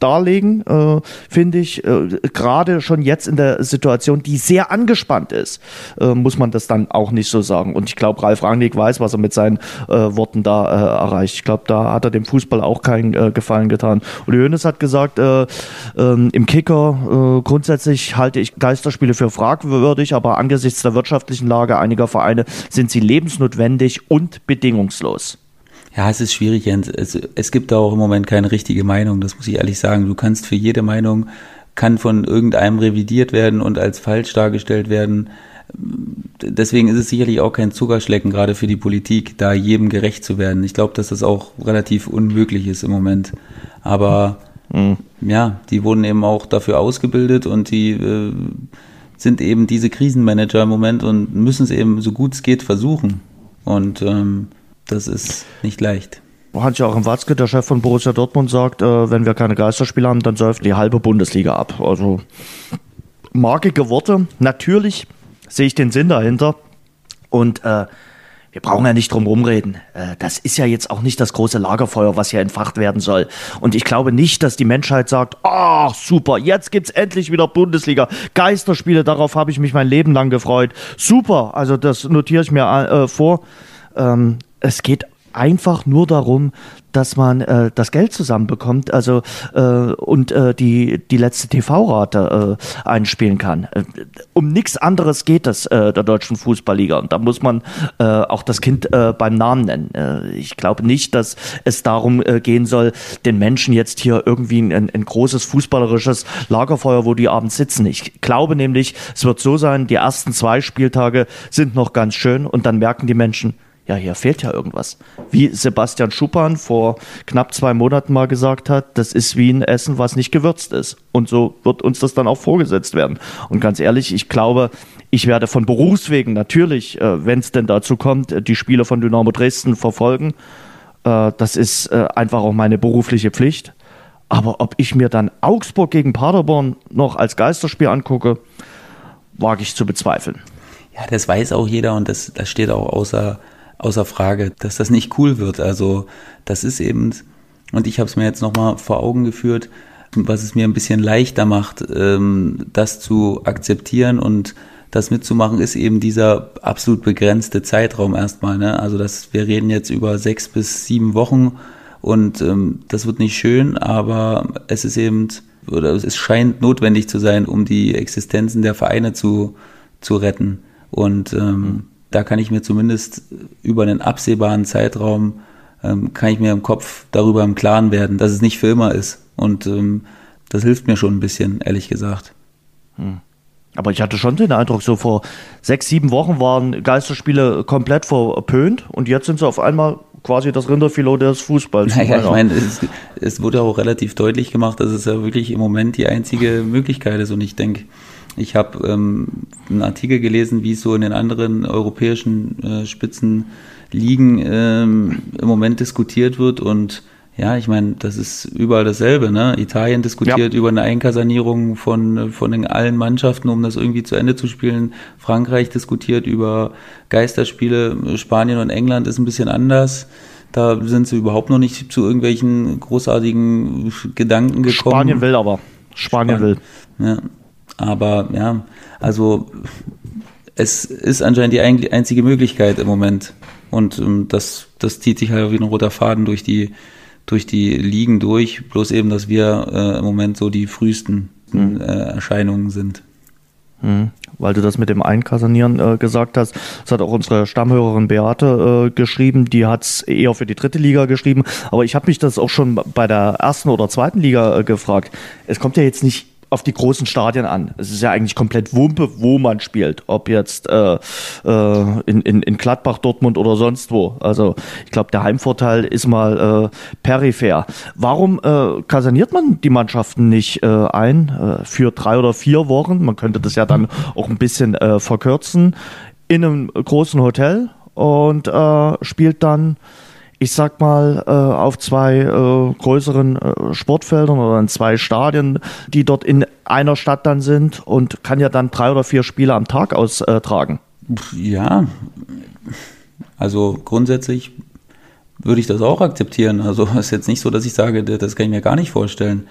darlegen, äh, finde ich. Äh, Gerade schon jetzt in der Situation, die sehr angespannt ist, äh, muss man das dann auch nicht so sagen. Und ich glaube, Ralf Rangnick weiß, was er mit seinen äh, Worten da äh, erreicht. Ich glaube, da hat er dem Fußball auch keinen äh, Gefallen getan. Und Jönes hat gesagt, äh, ähm, im Kicker äh, grundsätzlich halte ich Geisterspiele für fragwürdig, aber angesichts der wirtschaftlichen Lage einiger Vereine sind sie lebensnotwendig notwendig und bedingungslos. Ja, es ist schwierig, Jens. Es, es gibt da auch im Moment keine richtige Meinung, das muss ich ehrlich sagen. Du kannst für jede Meinung, kann von irgendeinem revidiert werden und als falsch dargestellt werden. Deswegen ist es sicherlich auch kein Zuckerschlecken, gerade für die Politik, da jedem gerecht zu werden. Ich glaube, dass das auch relativ unmöglich ist im Moment. Aber mhm. ja, die wurden eben auch dafür ausgebildet und die äh, sind eben diese Krisenmanager im Moment und müssen es eben so gut es geht versuchen. Und ähm, das ist nicht leicht. Hans-Joachim Watzke, der Chef von Borussia Dortmund, sagt, äh, wenn wir keine Geisterspiele haben, dann säuft die halbe Bundesliga ab. Also markige Worte. Natürlich sehe ich den Sinn dahinter. Und äh, wir brauchen ja nicht drum rumreden. Äh, das ist ja jetzt auch nicht das große Lagerfeuer, was hier entfacht werden soll. Und ich glaube nicht, dass die Menschheit sagt, ach super, jetzt gibt's endlich wieder Bundesliga. Geisterspiele, darauf habe ich mich mein Leben lang gefreut. Super, also das notiere ich mir äh, vor. Ähm, es geht einfach nur darum, dass man äh, das Geld zusammenbekommt also äh, und äh, die, die letzte TV-Rate äh, einspielen kann. Äh, um nichts anderes geht es äh, der deutschen Fußballliga und da muss man äh, auch das Kind äh, beim Namen nennen. Äh, ich glaube nicht, dass es darum äh, gehen soll, den Menschen jetzt hier irgendwie ein, ein großes fußballerisches Lagerfeuer, wo die abends sitzen. Ich glaube nämlich, es wird so sein, die ersten zwei Spieltage sind noch ganz schön und dann merken die Menschen, ja, hier fehlt ja irgendwas. Wie Sebastian Schuppan vor knapp zwei Monaten mal gesagt hat, das ist wie ein Essen, was nicht gewürzt ist. Und so wird uns das dann auch vorgesetzt werden. Und ganz ehrlich, ich glaube, ich werde von Berufswegen natürlich, äh, wenn es denn dazu kommt, äh, die Spiele von Dynamo Dresden verfolgen. Äh, das ist einfach auch meine berufliche Pflicht. Aber ob ich mir dann Augsburg gegen Paderborn noch als Geisterspiel angucke, wage ich zu bezweifeln. Ja, das weiß auch jeder und das, das steht auch außer außer Frage, dass das nicht cool wird. Also das ist eben, und ich habe es mir jetzt nochmal vor Augen geführt, was es mir ein bisschen leichter macht, ähm, das zu akzeptieren und das mitzumachen, ist eben dieser absolut begrenzte Zeitraum erstmal. Ne? Also das, wir reden jetzt über sechs bis sieben Wochen und ähm, das wird nicht schön, aber es ist eben, oder es scheint notwendig zu sein, um die Existenzen der Vereine zu, zu retten. Und ähm, mhm da kann ich mir zumindest über einen absehbaren Zeitraum, ähm, kann ich mir im Kopf darüber im Klaren werden, dass es nicht für immer ist. Und ähm, das hilft mir schon ein bisschen, ehrlich gesagt. Hm. Aber ich hatte schon den Eindruck, so vor sechs, sieben Wochen waren Geisterspiele komplett verpönt und jetzt sind sie auf einmal quasi das Rinderfilet des Fußballs. Naja, ich meine, es, es, wurde auch relativ deutlich gemacht, dass es ja wirklich im Moment die einzige Möglichkeit ist und ich denke, ich habe ähm, einen Artikel gelesen, wie es so in den anderen europäischen äh, Spitzenligen ähm, im Moment diskutiert wird und ja, ich meine, das ist überall dasselbe. Ne? Italien diskutiert ja. über eine Einkasanierung von, von den allen Mannschaften, um das irgendwie zu Ende zu spielen. Frankreich diskutiert über Geisterspiele. Spanien und England ist ein bisschen anders. Da sind sie überhaupt noch nicht zu irgendwelchen großartigen Gedanken gekommen. Spanien will aber. Spanien, Spanien will. Ja. Aber ja, also es ist anscheinend die einzige Möglichkeit im Moment. Und ähm, das, das zieht sich halt wie ein roter Faden durch die durch die Ligen durch, bloß eben, dass wir äh, im Moment so die frühesten mhm. äh, Erscheinungen sind. Mhm. Weil du das mit dem Einkasanieren äh, gesagt hast, das hat auch unsere Stammhörerin Beate äh, geschrieben, die hat es eher für die dritte Liga geschrieben, aber ich habe mich das auch schon bei der ersten oder zweiten Liga äh, gefragt. Es kommt ja jetzt nicht auf die großen Stadien an. Es ist ja eigentlich komplett Wumpe, wo man spielt. Ob jetzt äh, äh, in, in, in Gladbach, Dortmund oder sonst wo. Also ich glaube, der Heimvorteil ist mal äh, peripher. Warum äh, kaserniert man die Mannschaften nicht äh, ein äh, für drei oder vier Wochen? Man könnte das ja dann auch ein bisschen äh, verkürzen in einem großen Hotel und äh, spielt dann ich sag mal, äh, auf zwei äh, größeren äh, Sportfeldern oder in zwei Stadien, die dort in einer Stadt dann sind und kann ja dann drei oder vier Spiele am Tag austragen. Ja, also grundsätzlich würde ich das auch akzeptieren. Also <laughs> ist jetzt nicht so, dass ich sage, das kann ich mir gar nicht vorstellen.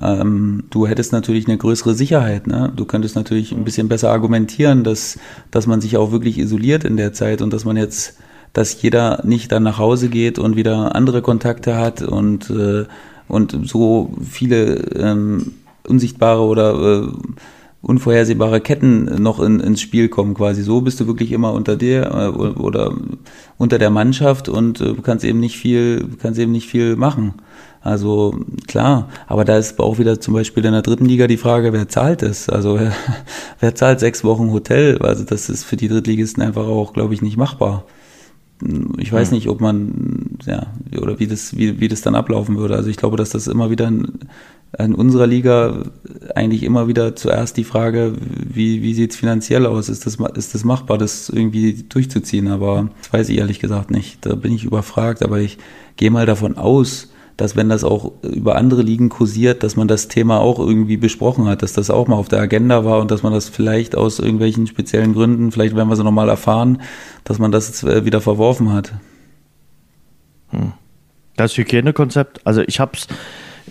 Ähm, du hättest natürlich eine größere Sicherheit. Ne? Du könntest natürlich ein bisschen besser argumentieren, dass, dass man sich auch wirklich isoliert in der Zeit und dass man jetzt dass jeder nicht dann nach Hause geht und wieder andere Kontakte hat und, äh, und so viele ähm, unsichtbare oder äh, unvorhersehbare Ketten noch in, ins Spiel kommen quasi. So bist du wirklich immer unter dir äh, oder unter der Mannschaft und äh, kannst eben nicht viel, kannst eben nicht viel machen. Also klar, aber da ist auch wieder zum Beispiel in der dritten Liga die Frage, wer zahlt es? Also wer, <laughs> wer zahlt sechs Wochen Hotel? Also das ist für die Drittligisten einfach auch, glaube ich, nicht machbar ich weiß nicht, ob man, ja, oder wie das, wie, wie das dann ablaufen würde. Also ich glaube, dass das immer wieder in, in unserer Liga eigentlich immer wieder zuerst die Frage, wie, wie sieht es finanziell aus? Ist das, ist das machbar, das irgendwie durchzuziehen? Aber das weiß ich ehrlich gesagt nicht. Da bin ich überfragt, aber ich gehe mal davon aus, dass wenn das auch über andere Ligen kursiert, dass man das Thema auch irgendwie besprochen hat, dass das auch mal auf der Agenda war und dass man das vielleicht aus irgendwelchen speziellen Gründen, vielleicht werden wir es nochmal erfahren, dass man das jetzt äh, wieder verworfen hat. Hm. Das Hygienekonzept, also ich habe es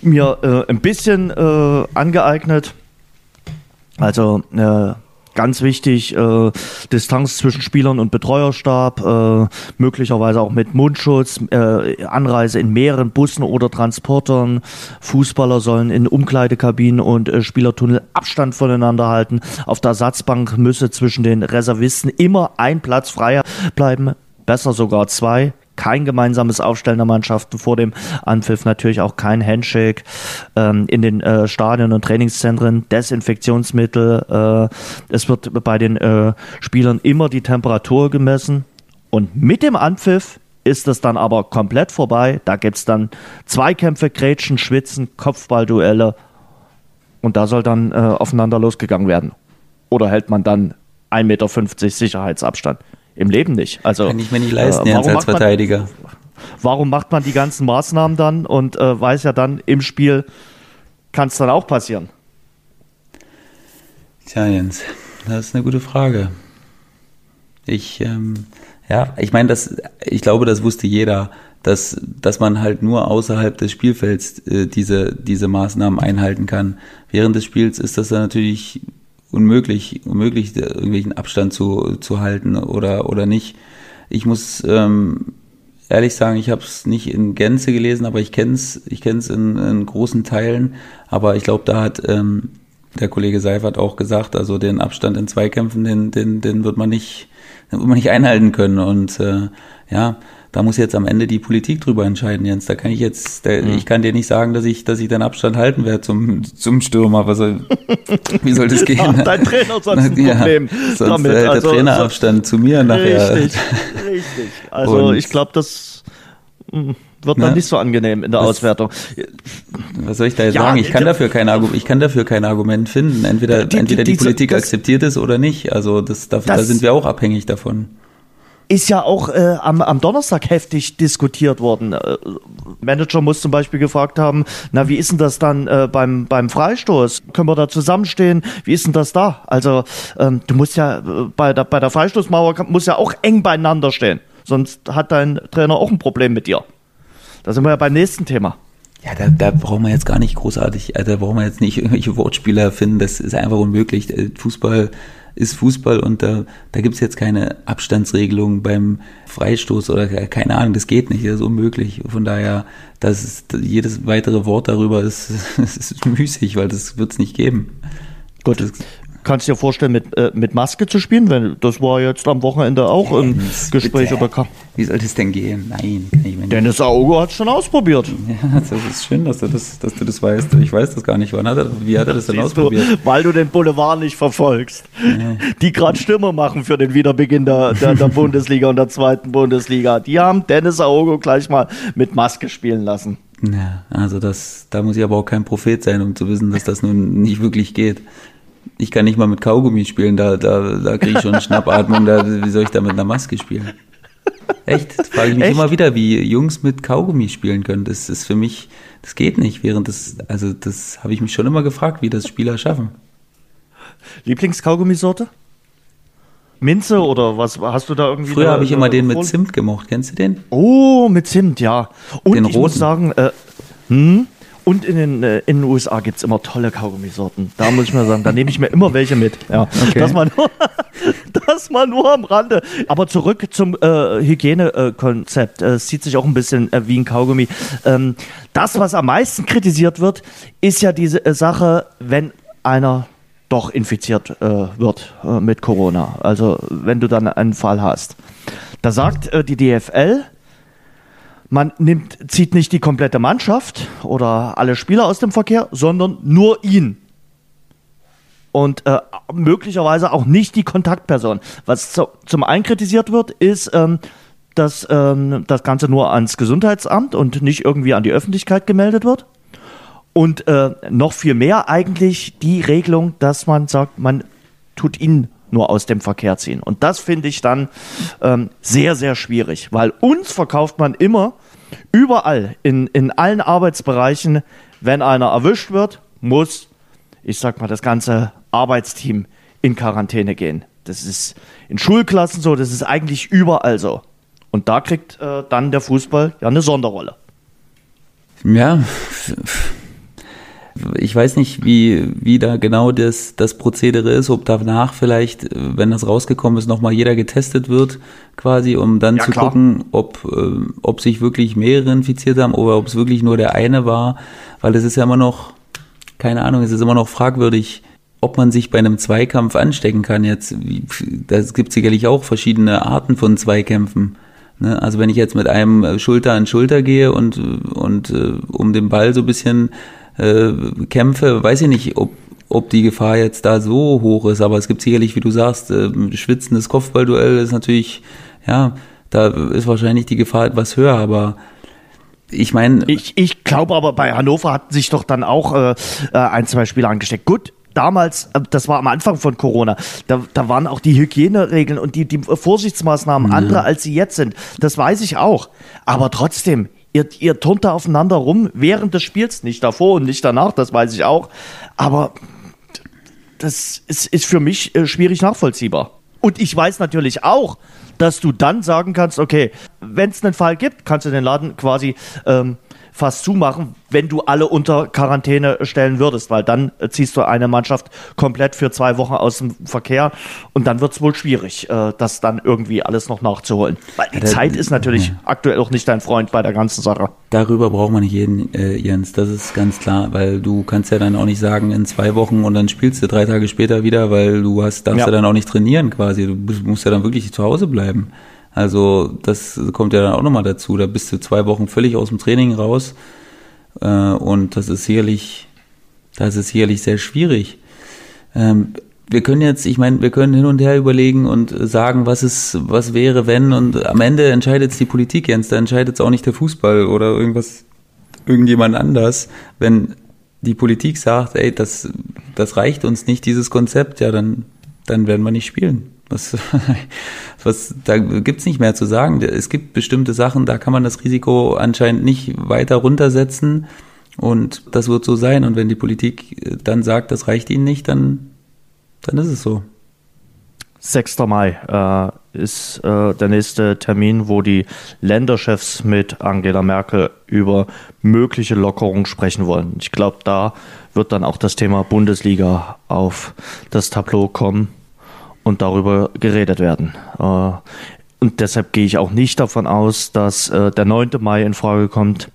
mir äh, ein bisschen äh, angeeignet. Also äh, Ganz wichtig, äh, Distanz zwischen Spielern und Betreuerstab, äh, möglicherweise auch mit Mundschutz, äh, Anreise in mehreren Bussen oder Transportern. Fußballer sollen in Umkleidekabinen und äh, Spielertunnel Abstand voneinander halten. Auf der Ersatzbank müsse zwischen den Reservisten immer ein Platz frei bleiben, besser sogar zwei kein gemeinsames Aufstellen der Mannschaften vor dem Anpfiff, natürlich auch kein Handshake ähm, in den äh, Stadien und Trainingszentren, Desinfektionsmittel. Äh, es wird bei den äh, Spielern immer die Temperatur gemessen und mit dem Anpfiff ist es dann aber komplett vorbei. Da gibt es dann Zweikämpfe, Grätschen, Schwitzen, Kopfballduelle und da soll dann äh, aufeinander losgegangen werden. Oder hält man dann 1,50 Meter Sicherheitsabstand? Im Leben nicht. Also, Kann ich mir nicht leisten, äh, als Verteidiger. Man, warum macht man die ganzen Maßnahmen dann und äh, weiß ja dann, im Spiel kann es dann auch passieren? Tja, Jens, das ist eine gute Frage. Ich, ähm, ja, ich meine, das, ich glaube, das wusste jeder, dass, dass man halt nur außerhalb des Spielfelds äh, diese, diese Maßnahmen einhalten kann. Während des Spiels ist das dann natürlich unmöglich, unmöglich irgendwelchen Abstand zu, zu halten oder, oder nicht. Ich muss ähm, ehrlich sagen, ich habe es nicht in Gänze gelesen, aber ich kenne es ich kenn's in, in großen Teilen. Aber ich glaube, da hat ähm, der Kollege Seif hat auch gesagt, also den Abstand in Zweikämpfen, den, den, den wird man nicht, den wird man nicht einhalten können. Und äh, ja, da muss jetzt am Ende die Politik drüber entscheiden, Jens. Da kann ich jetzt, da, mhm. ich kann dir nicht sagen, dass ich, dass ich den Abstand halten werde zum, zum Stürmer. Was soll, <laughs> wie soll das gehen? Ach, dein Trainer <laughs> sonst ein Problem ja, sonst damit. Äh, der also, Trainerabstand so, zu mir nachher. Richtig, <laughs> richtig. Also Und ich glaube, das hm, wird dann nicht so angenehm in der was, Auswertung. Was soll ich da jetzt ja, sagen? Ich kann dafür kein Argument, ich kann dafür kein Argument finden. Entweder, die, entweder die, die Politik das, akzeptiert es oder nicht. Also das, da, das, da sind wir auch abhängig davon ist ja auch äh, am, am Donnerstag heftig diskutiert worden. Äh, Manager muss zum Beispiel gefragt haben, na, wie ist denn das dann äh, beim, beim Freistoß? Können wir da zusammenstehen? Wie ist denn das da? Also, ähm, du musst ja äh, bei der, bei der Freistoßmauer muss ja auch eng beieinander stehen. Sonst hat dein Trainer auch ein Problem mit dir. Da sind wir ja beim nächsten Thema. Ja, da, da brauchen wir jetzt gar nicht großartig, also da brauchen wir jetzt nicht irgendwelche Wortspieler finden, das ist einfach unmöglich. Fußball ist Fußball und da, da gibt es jetzt keine Abstandsregelung beim Freistoß oder keine Ahnung, das geht nicht, das ist unmöglich. Von daher, das ist, jedes weitere Wort darüber ist, <laughs> ist müßig, weil das wird es nicht geben. Gut. Das, Kannst du dir vorstellen, mit, äh, mit Maske zu spielen? Wenn, das war jetzt am Wochenende auch ein Gespräch. Bitte. Oder Wie soll das denn gehen? Nein, kann ich mir nicht. Dennis Augo hat es schon ausprobiert. <laughs> Ja, das ist schön, dass du das, dass du das weißt. Ich weiß das gar nicht. Wann hat er, wie hat er das denn ausprobiert? Du, weil du den Boulevard nicht verfolgst. Ja. Die gerade Stimme machen für den Wiederbeginn der, der, der <laughs> Bundesliga und der zweiten Bundesliga. Die haben Dennis Augo gleich mal mit Maske spielen lassen. Ja, also das, da muss ich aber auch kein Prophet sein, um zu wissen, dass das nun nicht wirklich geht ich kann nicht mal mit Kaugummi spielen, da, da, da kriege ich schon <laughs> Schnappatmung, da, wie soll ich da mit einer Maske spielen? Echt? Das frage ich mich Echt? immer wieder, wie Jungs mit Kaugummi spielen können. Das ist für mich, das geht nicht. Während das, also das habe ich mich schon immer gefragt, wie das Spieler schaffen. Lieblingskaugummisorte? Minze oder was hast du da irgendwie? Früher habe ich immer den mit Zimt gemocht. Kennst du den? Oh, mit Zimt, ja. Und den ich roten. muss sagen, äh, hm, und in den, äh, in den USA gibt es immer tolle Kaugummisorten. Da muss ich mal sagen, da nehme ich mir immer welche mit. Ja. Okay. Das, mal nur, <laughs> das mal nur am Rande. Aber zurück zum äh, Hygienekonzept. Äh, es sieht sich auch ein bisschen äh, wie ein Kaugummi. Ähm, das, was am meisten kritisiert wird, ist ja diese äh, Sache, wenn einer doch infiziert äh, wird mit Corona. Also wenn du dann einen Fall hast. Da sagt die DFL, man nimmt, zieht nicht die komplette Mannschaft oder alle Spieler aus dem Verkehr, sondern nur ihn. Und äh, möglicherweise auch nicht die Kontaktperson. Was zu, zum einen kritisiert wird, ist, ähm, dass ähm, das Ganze nur ans Gesundheitsamt und nicht irgendwie an die Öffentlichkeit gemeldet wird. Und äh, noch viel mehr eigentlich die Regelung, dass man sagt, man tut ihn nur aus dem Verkehr ziehen. Und das finde ich dann ähm, sehr, sehr schwierig, weil uns verkauft man immer überall, in, in allen Arbeitsbereichen, wenn einer erwischt wird, muss, ich sag mal, das ganze Arbeitsteam in Quarantäne gehen. Das ist in Schulklassen so, das ist eigentlich überall so. Und da kriegt äh, dann der Fußball ja eine Sonderrolle. Ja, ich weiß nicht, wie, wie da genau das, das Prozedere ist, ob danach vielleicht, wenn das rausgekommen ist, nochmal jeder getestet wird, quasi, um dann ja, zu klar. gucken, ob, äh, ob sich wirklich mehrere infiziert haben oder ob es wirklich nur der eine war, weil es ist ja immer noch, keine Ahnung, es ist immer noch fragwürdig, ob man sich bei einem Zweikampf anstecken kann. Jetzt, da gibt sicherlich auch verschiedene Arten von Zweikämpfen. Ne? Also wenn ich jetzt mit einem Schulter an Schulter gehe und, und äh, um den Ball so ein bisschen äh, Kämpfe, weiß ich nicht, ob, ob die Gefahr jetzt da so hoch ist, aber es gibt sicherlich, wie du sagst, äh, schwitzendes Kopfballduell ist natürlich, ja, da ist wahrscheinlich die Gefahr etwas höher, aber ich meine. Ich, ich glaube aber bei Hannover hatten sich doch dann auch äh, äh ein, zwei Spieler angesteckt. Gut, damals, äh, das war am Anfang von Corona, da, da waren auch die Hygieneregeln und die, die Vorsichtsmaßnahmen ja. andere, als sie jetzt sind. Das weiß ich auch. Aber trotzdem, ihr, ihr turnt da aufeinander rum während des Spiels, nicht davor und nicht danach, das weiß ich auch. Aber das ist, ist für mich äh, schwierig nachvollziehbar. Und ich weiß natürlich auch, dass du dann sagen kannst, okay, wenn es einen Fall gibt, kannst du den Laden quasi ähm, fast zumachen, wenn du alle unter Quarantäne stellen würdest, weil dann äh, ziehst du eine Mannschaft komplett für zwei Wochen aus dem Verkehr und dann wird es wohl schwierig, äh, das dann irgendwie alles noch nachzuholen. Weil die ja, Zeit ist natürlich ja. aktuell auch nicht dein Freund bei der ganzen Sache. Darüber braucht man nicht jeden, äh, Jens, das ist ganz klar, weil du kannst ja dann auch nicht sagen, in zwei Wochen und dann spielst du drei Tage später wieder, weil du hast, darfst ja, ja dann auch nicht trainieren quasi. Du musst ja dann wirklich zu Hause bleiben. Also das kommt ja dann auch nochmal dazu. Da bist du zwei Wochen völlig aus dem Training raus äh, und das ist sicherlich, das ist sicherlich sehr schwierig. Ähm, wir können jetzt, ich meine, wir können hin und her überlegen und sagen, was ist, was wäre, wenn und am Ende entscheidet es die Politik, Jens, da entscheidet es auch nicht der Fußball oder irgendwas, irgendjemand anders. Wenn die Politik sagt, ey, das, das reicht uns nicht, dieses Konzept, ja, dann, dann werden wir nicht spielen. Was, <laughs> was, da gibt's nicht mehr zu sagen. Es gibt bestimmte Sachen, da kann man das Risiko anscheinend nicht weiter runtersetzen. Und das wird so sein. Und wenn die Politik dann sagt, das reicht ihnen nicht, dann, dann ist es so. 6. Mai äh, ist äh, der nächste Termin, wo die Länderchefs mit Angela Merkel über mögliche Lockerungen sprechen wollen. Ich glaube, da wird dann auch das Thema Bundesliga auf das Tableau kommen und darüber geredet werden. Äh, und deshalb gehe ich auch nicht davon aus, dass äh, der 9. Mai in Frage kommt.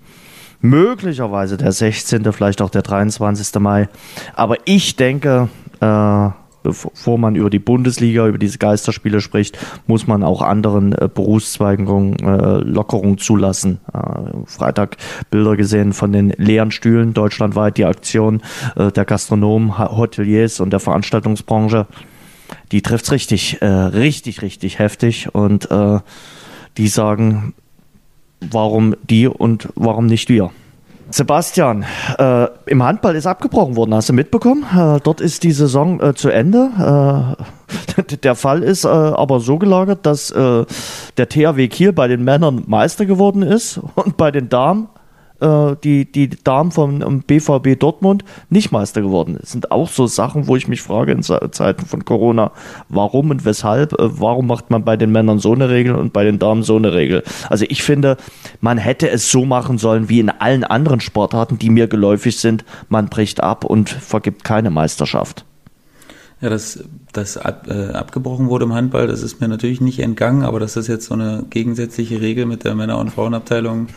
Möglicherweise der 16., vielleicht auch der 23. Mai. Aber ich denke, äh, bevor man über die Bundesliga, über diese Geisterspiele spricht, muss man auch anderen Berufszweigen Lockerung zulassen. Freitag Bilder gesehen von den leeren Stühlen deutschlandweit, die Aktion der Gastronomen, Hoteliers und der Veranstaltungsbranche die trifft's richtig, äh, richtig, richtig heftig und äh, die sagen, warum die und warum nicht wir? Sebastian, äh, im Handball ist abgebrochen worden, hast du mitbekommen? Äh, dort ist die Saison äh, zu Ende. Äh, <laughs> der Fall ist äh, aber so gelagert, dass äh, der THW Kiel bei den Männern Meister geworden ist und bei den Damen äh, die, die Damen vom BVB Dortmund nicht Meister geworden. Das sind auch so Sachen, wo ich mich frage in Zeiten von Corona, warum und weshalb, äh, warum macht man bei den Männern so eine Regel und bei den Damen so eine Regel? Also ich finde, man hätte es so machen sollen wie in allen anderen Sportarten, die mir geläufig sind. Man bricht ab und vergibt keine Meisterschaft. Ja, dass das ab, äh, abgebrochen wurde im Handball, das ist mir natürlich nicht entgangen, aber dass das jetzt so eine gegensätzliche Regel mit der Männer- und Frauenabteilung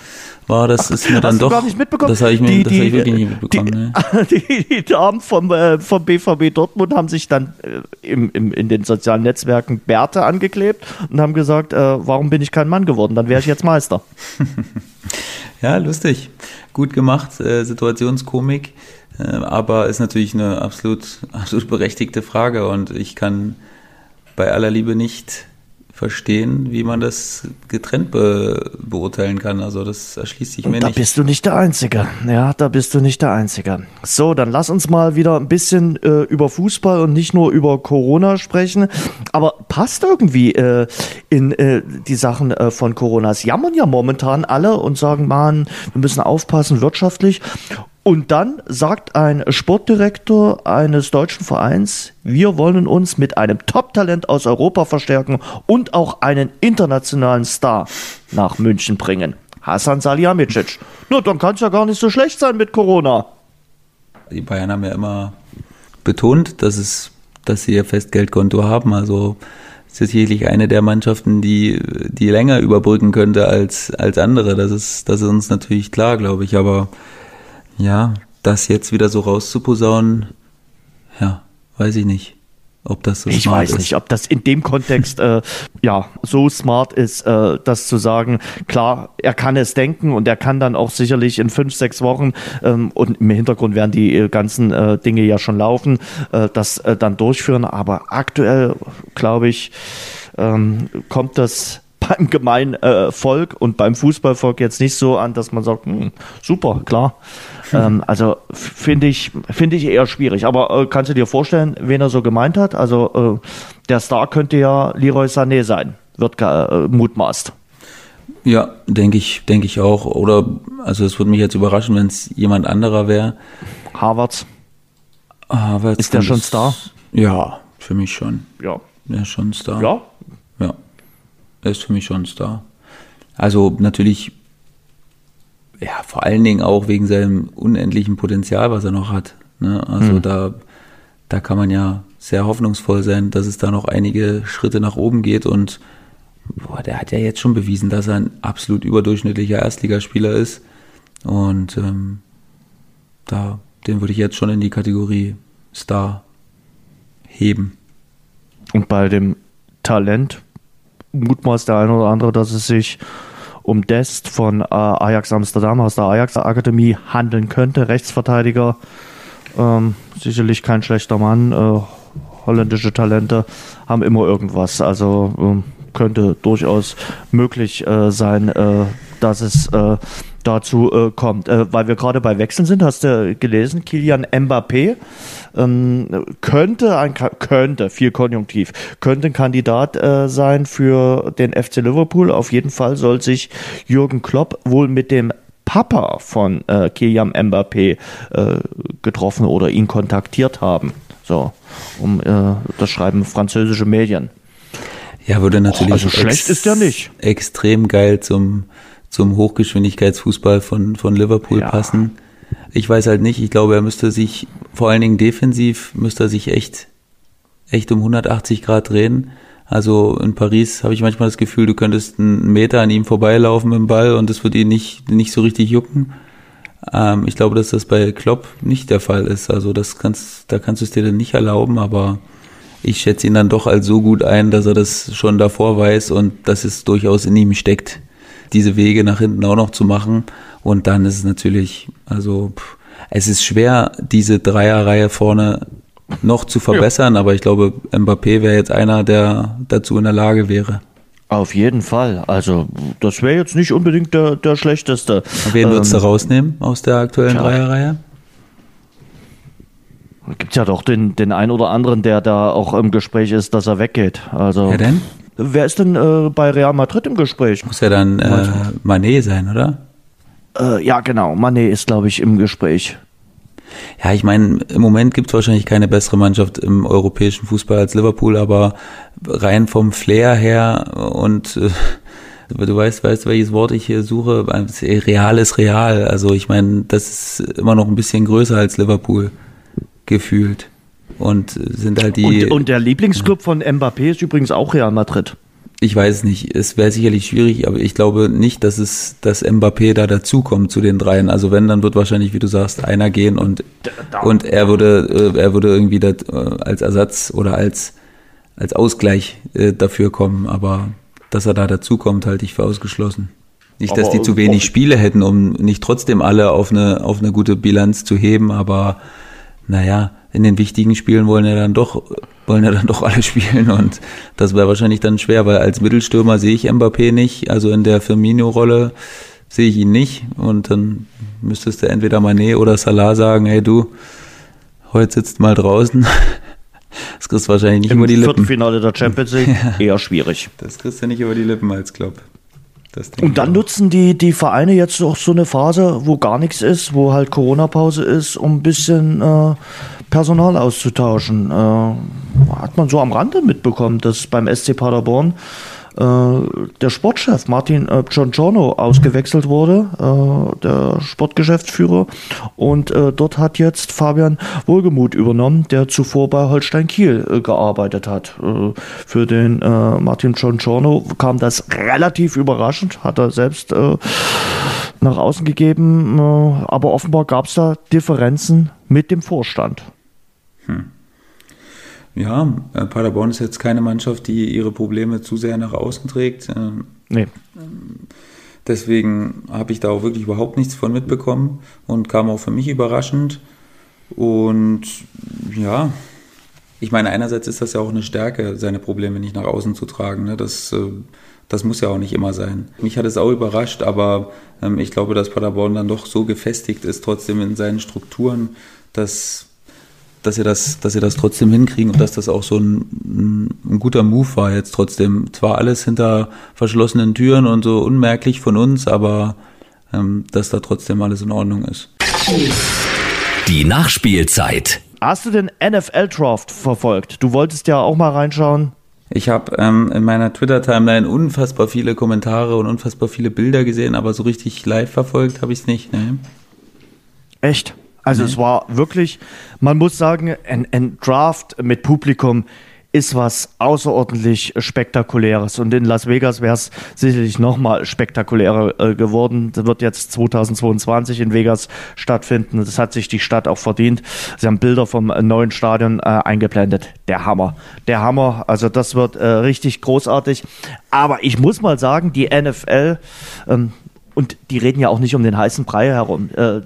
war, das Ach, ist mir dann doch. Nicht mitbekommen? Das habe ich, mir, die, das hab ich wirklich nicht mitbekommen. Die, ne? <laughs> die, die Damen vom, äh, vom BVB Dortmund haben sich dann äh, im, im, in den sozialen Netzwerken Bärte angeklebt und haben gesagt, äh, warum bin ich kein Mann geworden? Dann wäre ich jetzt Meister. <laughs> ja, lustig. Gut gemacht, äh, Situationskomik. Äh, aber ist natürlich eine absolut, <laughs> absolut berechtigte Frage und ich kann bei aller Liebe nicht verstehen, wie man das getrennt be beurteilen kann. Also das erschließt sich mir da nicht. Da bist du nicht der Einzige. Ja, da bist du nicht der Einzige. So, dann lass uns mal wieder ein bisschen äh, über Fußball und nicht nur über Corona sprechen. Aber passt irgendwie äh, in äh, die Sachen äh, von Corona. Es jammern ja momentan alle und sagen, man, wir müssen aufpassen wirtschaftlich. Und dann sagt ein Sportdirektor eines deutschen Vereins, wir wollen uns mit einem Top-Talent aus Europa verstärken und auch einen internationalen Star nach München bringen. Hasan Salihamidzic. Nur dann kann es ja gar nicht so schlecht sein mit Corona. Die Bayern haben ja immer betont, dass es, dass sie ihr Festgeldkonto haben. Also ist es sicherlich eine der Mannschaften, die, die länger überbrücken könnte als, als andere. Das ist, das ist uns natürlich klar, glaube ich. Aber ja, das jetzt wieder so rauszuposaunen, ja, weiß ich nicht. Ob das so ich weiß ist. nicht, ob das in dem Kontext äh, ja so smart ist, äh, das zu sagen. Klar, er kann es denken und er kann dann auch sicherlich in fünf, sechs Wochen ähm, und im Hintergrund werden die äh, ganzen äh, Dinge ja schon laufen, äh, das äh, dann durchführen. Aber aktuell glaube ich, ähm, kommt das <laughs> beim gemeinen Volk und beim Fußballvolk jetzt nicht so an, dass man sagt, hm, super, klar. Hm. Ähm, also finde ich, finde ich eher schwierig. Aber äh, kannst du dir vorstellen, wen er so gemeint hat? Also äh, der Star könnte ja Leroy Sané sein, wird äh, mutmaßt. Ja, denke ich, denke ich auch. Oder also es würde mich jetzt überraschen, wenn es jemand anderer wäre. Harvards. Harvards. Ist der schon Star? Ja, für mich schon. Ja. Der ist schon Star. Ja. Ja. Er ist für mich schon Star. Also natürlich ja, vor allen Dingen auch wegen seinem unendlichen Potenzial, was er noch hat. Ne? Also mhm. da, da kann man ja sehr hoffnungsvoll sein, dass es da noch einige Schritte nach oben geht und boah, der hat ja jetzt schon bewiesen, dass er ein absolut überdurchschnittlicher Erstligaspieler ist. Und ähm, da, den würde ich jetzt schon in die Kategorie Star heben. Und bei dem Talent mutmaßt der eine oder andere, dass es sich um Dest von äh, Ajax Amsterdam aus der Ajax Akademie handeln könnte. Rechtsverteidiger, ähm, sicherlich kein schlechter Mann. Äh, holländische Talente haben immer irgendwas. Also ähm, könnte durchaus möglich äh, sein, äh, dass es äh, dazu äh, kommt. Weil wir gerade bei Wechseln sind, hast du gelesen, Kilian Mbappé ähm, könnte, ein, könnte, viel Konjunktiv, könnte ein Kandidat äh, sein für den FC Liverpool. Auf jeden Fall soll sich Jürgen Klopp wohl mit dem Papa von äh, Kilian Mbappé äh, getroffen oder ihn kontaktiert haben. So, um äh, das schreiben französische Medien. Ja, würde natürlich. Oh, also schlecht ist der nicht. Extrem geil zum zum Hochgeschwindigkeitsfußball von, von Liverpool ja. passen. Ich weiß halt nicht, ich glaube, er müsste sich, vor allen Dingen defensiv, müsste er sich echt, echt um 180 Grad drehen. Also in Paris habe ich manchmal das Gefühl, du könntest einen Meter an ihm vorbeilaufen mit dem Ball und das würde ihn nicht, nicht so richtig jucken. Ähm, ich glaube, dass das bei Klopp nicht der Fall ist. Also das kannst, da kannst du es dir dann nicht erlauben, aber ich schätze ihn dann doch als so gut ein, dass er das schon davor weiß und dass es durchaus in ihm steckt diese Wege nach hinten auch noch zu machen. Und dann ist es natürlich, also pff, es ist schwer, diese Dreierreihe vorne noch zu verbessern, ja. aber ich glaube, Mbappé wäre jetzt einer, der dazu in der Lage wäre. Auf jeden Fall. Also, das wäre jetzt nicht unbedingt der, der schlechteste. Wen würdest ähm, du rausnehmen aus der aktuellen tja. Dreierreihe? Gibt ja doch den, den einen oder anderen, der da auch im Gespräch ist, dass er weggeht. Also, Wer denn? Wer ist denn äh, bei Real Madrid im Gespräch? Muss ja dann äh, Manet sein, oder? Äh, ja, genau. Manet ist, glaube ich, im Gespräch. Ja, ich meine, im Moment gibt es wahrscheinlich keine bessere Mannschaft im europäischen Fußball als Liverpool, aber rein vom Flair her und äh, du weißt, weißt, welches Wort ich hier suche, real ist real. Also ich meine, das ist immer noch ein bisschen größer als Liverpool gefühlt und sind halt die. Und, und der Lieblingsclub von Mbappé ist übrigens auch Real Madrid. Ich weiß nicht. Es wäre sicherlich schwierig, aber ich glaube nicht, dass es, dass Mbappé da dazukommt zu den dreien. Also wenn, dann wird wahrscheinlich, wie du sagst, einer gehen und, und er würde, äh, er würde irgendwie das, äh, als Ersatz oder als, als Ausgleich äh, dafür kommen. Aber dass er da dazukommt, halte ich für ausgeschlossen. Nicht, dass die zu wenig Spiele hätten, um nicht trotzdem alle auf eine, auf eine gute Bilanz zu heben, aber naja, in den wichtigen Spielen wollen ja dann doch, wollen ja dann doch alle spielen und das wäre wahrscheinlich dann schwer, weil als Mittelstürmer sehe ich Mbappé nicht, also in der Firmino-Rolle sehe ich ihn nicht und dann müsstest du entweder Mané oder Salah sagen, hey du, heute sitzt mal draußen. <laughs> Das kriegst du wahrscheinlich nicht Im über die Lippen. Im Viertelfinale der Champions League <laughs> ja. eher schwierig. Das kriegst du nicht über die Lippen als Klopp. Und dann nutzen die, die Vereine jetzt auch so eine Phase, wo gar nichts ist, wo halt Corona-Pause ist, um ein bisschen äh, Personal auszutauschen. Äh, hat man so am Rande mitbekommen, dass beim SC Paderborn der Sportchef Martin äh, Giorgiorno ausgewechselt wurde, äh, der Sportgeschäftsführer. Und äh, dort hat jetzt Fabian Wohlgemuth übernommen, der zuvor bei Holstein Kiel äh, gearbeitet hat. Äh, für den äh, Martin Giorgiorno kam das relativ überraschend, hat er selbst äh, nach außen gegeben, äh, aber offenbar gab es da Differenzen mit dem Vorstand. Hm. Ja, äh, Paderborn ist jetzt keine Mannschaft, die ihre Probleme zu sehr nach außen trägt. Ähm, nee. Deswegen habe ich da auch wirklich überhaupt nichts von mitbekommen und kam auch für mich überraschend. Und ja, ich meine, einerseits ist das ja auch eine Stärke, seine Probleme nicht nach außen zu tragen. Ne? Das, äh, das muss ja auch nicht immer sein. Mich hat es auch überrascht, aber ähm, ich glaube, dass Paderborn dann doch so gefestigt ist, trotzdem in seinen Strukturen, dass dass sie das, dass sie das trotzdem hinkriegen und dass das auch so ein, ein, guter Move war jetzt trotzdem. Zwar alles hinter verschlossenen Türen und so unmerklich von uns, aber ähm, dass da trotzdem alles in Ordnung ist. Die Nachspielzeit. Hast du den NFL Draft verfolgt? Du wolltest ja auch mal reinschauen. Ich habe ähm, in meiner Twitter-Timeline unfassbar viele Kommentare und unfassbar viele Bilder gesehen, aber so richtig live verfolgt habe ich es nicht. Ne? Echt? Also nee. es war wirklich, man muss sagen, ein, ein Draft mit Publikum ist was außerordentlich Spektakuläres. Und in Las Vegas wäre es sicherlich nochmal spektakulärer äh, geworden. Das wird jetzt 2022 in Vegas stattfinden. Das hat sich die Stadt auch verdient. Sie haben Bilder vom neuen Stadion äh, eingeblendet. Der Hammer. Der Hammer. Also das wird äh, richtig großartig. Aber ich muss mal sagen, die NFL, ähm, und die reden ja auch nicht um den heißen Brei herum. Äh,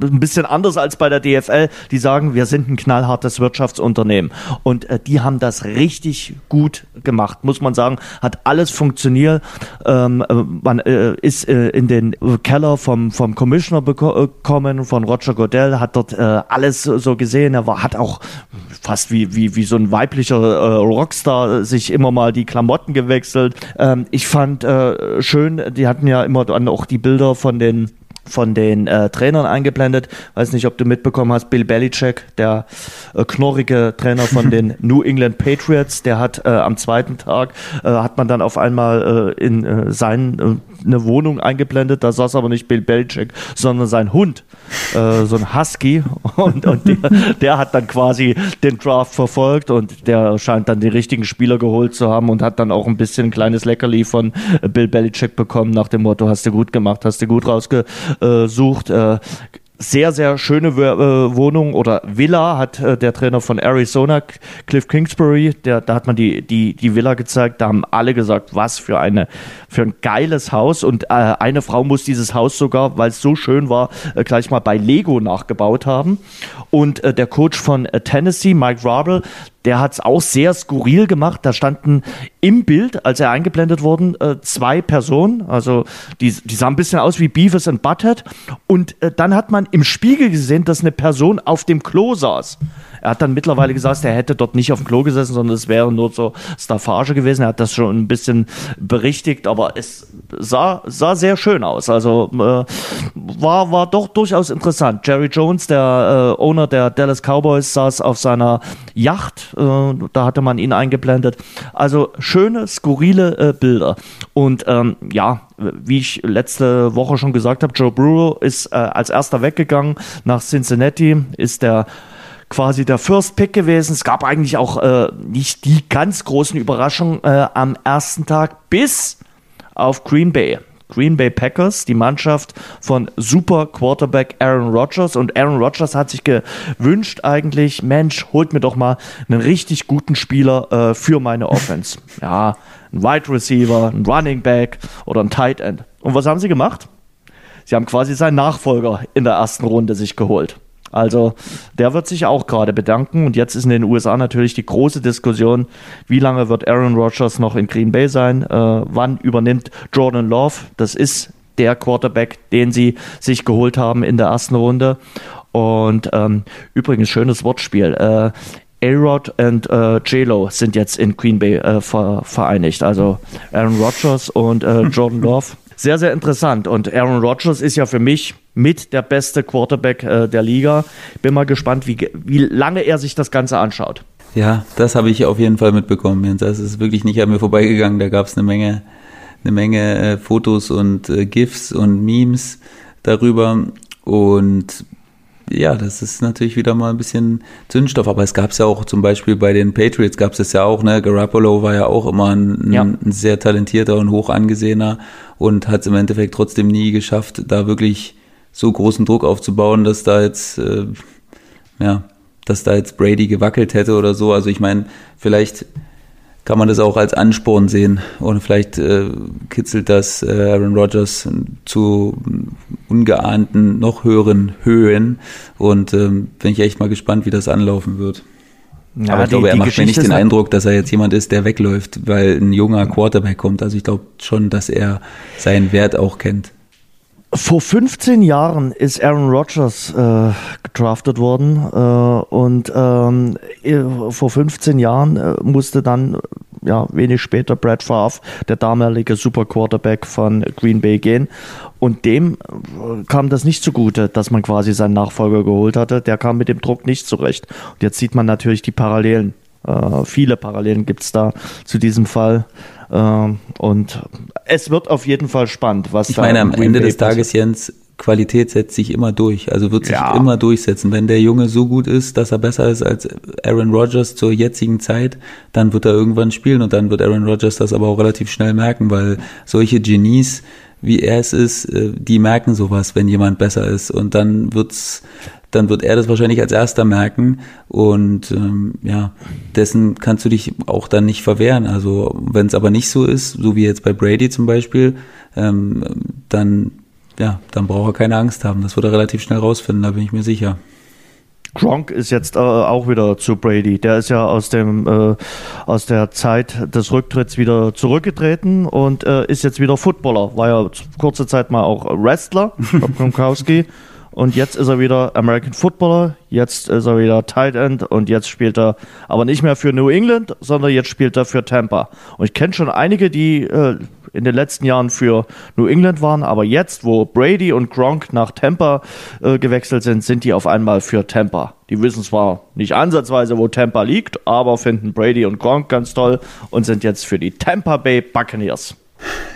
ein bisschen anders als bei der DFL. Die sagen, wir sind ein knallhartes Wirtschaftsunternehmen. Und äh, die haben das richtig gut gemacht, muss man sagen. Hat alles funktioniert. Ähm, äh, man äh, ist äh, in den Keller vom, vom Commissioner bekommen, von Roger Godell, hat dort äh, alles so gesehen. Er war, hat auch fast wie, wie, wie so ein weiblicher Rockstar sich immer mal die Klamotten gewechselt. Ähm, ich fand schön, die hatten ja immer dann auch die Bilder von den von den äh, Trainern eingeblendet. Weiß nicht, ob du mitbekommen hast, Bill Belichick, der äh, knorrige Trainer von <laughs> den New England Patriots, der hat äh, am zweiten Tag, äh, hat man dann auf einmal äh, in äh, seinen eine Wohnung eingeblendet, da saß aber nicht Bill Belichick, sondern sein Hund, äh, so ein Husky <laughs> und, und der, der, hat dann quasi den Draft verfolgt und der scheint dann die richtigen Spieler geholt zu haben und hat dann auch ein bisschen ein kleines Leckerli von Bill Belichick bekommen nach dem Motto, hast du gut gemacht, hast du gut rausgesucht. Äh, sehr, sehr schöne äh, Wohnung oder Villa hat äh, der Trainer von Arizona, Cliff Kingsbury, der, da hat man die, die, die Villa gezeigt, da haben alle gesagt, was für eine, für ein geiles Haus. Und äh, eine Frau muss dieses Haus sogar, weil es so schön war, äh, gleich mal bei Lego nachgebaut haben. Und äh, der Coach von äh, Tennessee, Mike Rabel, der hat es auch sehr skurril gemacht. Da standen im Bild, als er eingeblendet wurden, äh, zwei Personen. Also die, die sahen ein bisschen aus wie Beavis and Butthead. Und äh, dann hat man im Spiegel gesehen, dass eine Person auf dem Klo saß. Er hat dann mittlerweile gesagt, er hätte dort nicht auf dem Klo gesessen, sondern es wäre nur so Staffage gewesen. Er hat das schon ein bisschen berichtigt, aber es sah, sah sehr schön aus. Also äh, war, war doch durchaus interessant. Jerry Jones, der äh, Owner der Dallas Cowboys, saß auf seiner Yacht. Äh, da hatte man ihn eingeblendet. Also schöne, skurrile äh, Bilder. Und ähm, ja, wie ich letzte Woche schon gesagt habe, Joe Burrow ist äh, als erster weggegangen nach Cincinnati, ist der quasi der First Pick gewesen. Es gab eigentlich auch äh, nicht die ganz großen Überraschungen äh, am ersten Tag bis auf Green Bay. Green Bay Packers, die Mannschaft von Super Quarterback Aaron Rodgers. Und Aaron Rodgers hat sich gewünscht eigentlich, Mensch, holt mir doch mal einen richtig guten Spieler äh, für meine Offense. <laughs> Ja, ein Wide Receiver, ein Running Back oder ein Tight End. Und was haben sie gemacht? Sie haben quasi seinen Nachfolger in der ersten Runde sich geholt. Also der wird sich auch gerade bedanken. Und jetzt ist in den USA natürlich die große Diskussion, wie lange wird Aaron Rodgers noch in Green Bay sein? Äh, wann übernimmt Jordan Love? Das ist der Quarterback, den sie sich geholt haben in der ersten Runde. Und ähm, übrigens, schönes Wortspiel. Äh, A-Rod und äh, J-Lo sind jetzt in Green Bay äh, vereinigt. Also Aaron Rodgers und äh, Jordan <laughs> Love sehr, sehr interessant. Und Aaron Rodgers ist ja für mich mit der beste Quarterback äh, der Liga. Bin mal gespannt, wie, wie lange er sich das Ganze anschaut. Ja, das habe ich auf jeden Fall mitbekommen. Das ist wirklich nicht an mir vorbeigegangen. Da gab es eine Menge, eine Menge äh, Fotos und äh, GIFs und Memes darüber. Und ja, das ist natürlich wieder mal ein bisschen Zündstoff. Aber es gab es ja auch zum Beispiel bei den Patriots gab es ja auch, ne? Garoppolo war ja auch immer ein, ja. ein sehr talentierter und hoch angesehener und hat es im Endeffekt trotzdem nie geschafft, da wirklich so großen Druck aufzubauen, dass da jetzt, äh, ja, dass da jetzt Brady gewackelt hätte oder so. Also ich meine, vielleicht kann man das auch als Ansporn sehen. Und vielleicht äh, kitzelt das äh, Aaron Rodgers zu ungeahnten, noch höheren Höhen. Und ähm, bin ich echt mal gespannt, wie das anlaufen wird. Ja, Aber ich die, glaube, er macht mir nicht den Eindruck, dass er jetzt jemand ist, der wegläuft, weil ein junger Quarterback kommt. Also ich glaube schon, dass er seinen Wert auch kennt. Vor 15 Jahren ist Aaron Rodgers äh, gedraftet worden äh, und ähm, vor 15 Jahren äh, musste dann ja wenig später Brad Favre, der damalige Super Quarterback von Green Bay, gehen und dem äh, kam das nicht zugute, dass man quasi seinen Nachfolger geholt hatte. Der kam mit dem Druck nicht zurecht. Und jetzt sieht man natürlich die Parallelen Äh, viele Parallelen gibt es da zu diesem Fall. Äh, und es wird auf jeden Fall spannend, was ich meine, am Ende des Tages, Jens, Qualität setzt sich immer durch, also wird sich ja. immer durchsetzen. Wenn der Junge so gut ist, dass er besser ist als Aaron Rodgers zur jetzigen Zeit, dann wird er irgendwann spielen und dann wird Aaron Rodgers das aber auch relativ schnell merken, weil solche Genies, wie er es ist, äh, die merken sowas, wenn jemand besser ist und dann wird's dann wird er das wahrscheinlich als erster merken und ähm, ja, dessen kannst du dich auch dann nicht verwehren. Also wenn es aber nicht so ist, so wie jetzt bei Brady zum Beispiel, ähm, dann ja, dann braucht er keine Angst haben. Das wird er relativ schnell rausfinden, da bin ich mir sicher. Gronk ist jetzt äh, auch wieder zu Brady. Der ist ja aus dem äh, aus der Zeit des Rücktritts wieder zurückgetreten und äh, ist jetzt wieder Footballer. War ja kurze Zeit mal auch Wrestler, <laughs> Gronkowski. Und jetzt ist er wieder American Footballer, jetzt ist er wieder Tight End und jetzt spielt er aber nicht mehr für New England, sondern jetzt spielt er für Tampa. Und ich kenne schon einige, die äh, in den letzten Jahren für New England waren, aber jetzt, wo Brady und Gronk nach Tampa äh, gewechselt sind, sind die auf einmal für Tampa. Die wissen zwar nicht ansatzweise, wo Tampa liegt, aber finden Brady und Gronk ganz toll und sind jetzt für die Tampa Bay Buccaneers.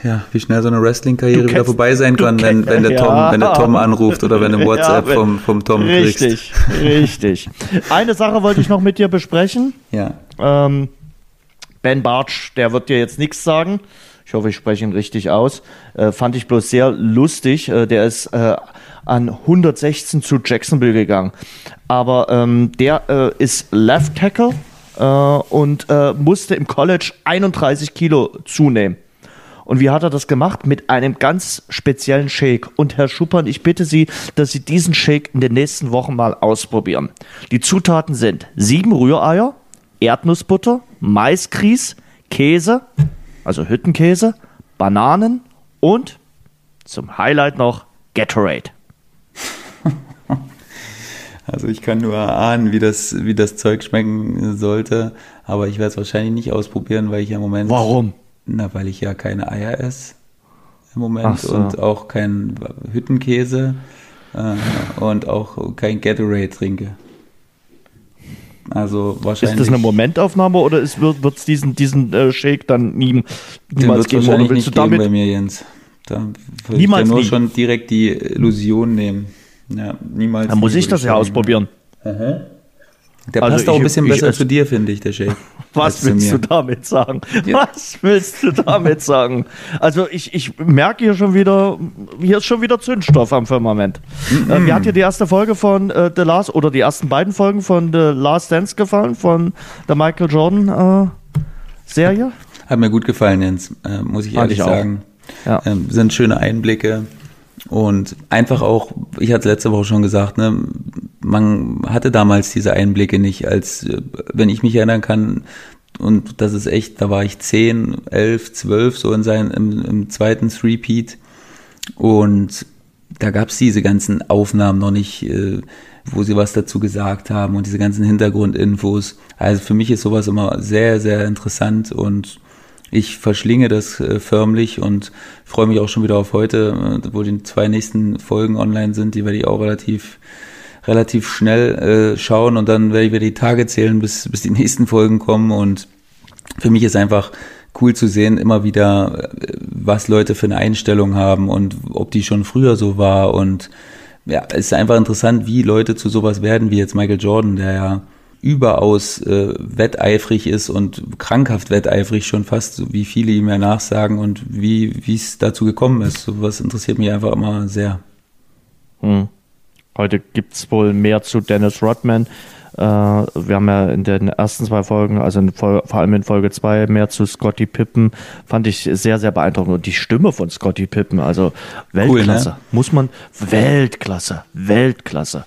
Ja, wie schnell so eine Wrestling-Karriere wieder vorbei sein kann, wenn, wenn, der Tom, ja. wenn der Tom anruft oder wenn du <laughs> WhatsApp ja, vom, vom Tom richtig, kriegst. Richtig, richtig. Eine Sache wollte ich noch mit dir besprechen. Ja. Ähm, ben Bartsch, der wird dir jetzt nichts sagen. Ich hoffe, ich spreche ihn richtig aus. Äh, fand ich bloß sehr lustig. Äh, der ist äh, an 116 zu Jacksonville gegangen. Aber ähm, der äh, ist Left Tackle äh, und äh, musste im College 31 Kilo zunehmen. Und wie hat er das gemacht? Mit einem ganz speziellen Shake. Und Herr Schuppern, ich bitte Sie, dass Sie diesen Shake in den nächsten Wochen mal ausprobieren. Die Zutaten sind sieben Rühreier, Erdnussbutter, Maiskries, Käse, also Hüttenkäse, Bananen und zum Highlight noch Gatorade. <laughs> Also ich kann nur ahnen, wie das, wie das Zeug schmecken sollte, aber ich werde es wahrscheinlich nicht ausprobieren, weil ich ja im Moment. Warum? Na, weil ich ja keine Eier esse im Moment so. und auch kein Hüttenkäse äh, und auch kein Gatorade trinke. Also wahrscheinlich. Ist das eine Momentaufnahme oder ist, wird es diesen, diesen äh, Shake dann nie, niemals geben? Oder willst nicht du damit bei mir, Jens. Da würde ich ja nur nie. schon direkt die Illusion nehmen. Ja, niemals. Dann muss ich das ja ausprobieren. Mhm. Der also passt auch ein bisschen ich, besser ich, zu dir, finde ich, der Shake. <laughs> Was willst du damit sagen? <laughs> Ja. Was willst du damit sagen? Also ich, ich merke hier schon wieder, hier ist schon wieder Zündstoff am Firmament. Mm -mm. Mir hat dir die erste Folge von äh, The Last oder die ersten beiden Folgen von The Last Dance gefallen, von der Michael Jordan äh, Serie? Hat mir gut gefallen, Jens, äh, muss ich ehrlich ich sagen. Ja. Ähm, sind schöne Einblicke. Und einfach auch, ich hatte letzte Woche schon gesagt, ne, man hatte damals diese Einblicke nicht, als wenn ich mich erinnern kann, und das ist echt, da war ich zehn, elf, zwölf, so in seinem im, im zweiten Threepeat. Und da gab's diese ganzen Aufnahmen noch nicht, äh, wo sie was dazu gesagt haben und diese ganzen Hintergrundinfos. Also für mich ist sowas immer sehr, sehr interessant und ich verschlinge das äh, förmlich und freue mich auch schon wieder auf heute, äh, wo die zwei nächsten Folgen online sind. Die werde ich auch relativ relativ schnell äh, schauen und dann werde ich wieder die Tage zählen, bis, bis die nächsten Folgen kommen. Und für mich ist einfach cool zu sehen, immer wieder, was Leute für eine Einstellung haben und ob die schon früher so war. Und ja, es ist einfach interessant, wie Leute zu sowas werden, wie jetzt Michael Jordan, der ja überaus äh, wetteifrig ist und krankhaft wetteifrig schon fast, wie viele ihm ja nachsagen und wie wie es dazu gekommen ist. Sowas interessiert mich einfach immer sehr. Hm. Heute gibt es wohl mehr zu Dennis Rodman. Äh, wir haben ja in den ersten zwei Folgen, also in, vor allem in Folge zwei, mehr zu Scotty Pippen. Fand ich sehr, sehr beeindruckend. Und die Stimme von Scotty Pippen, also Weltklasse. Cool, ne? Muss man, Weltklasse, Weltklasse.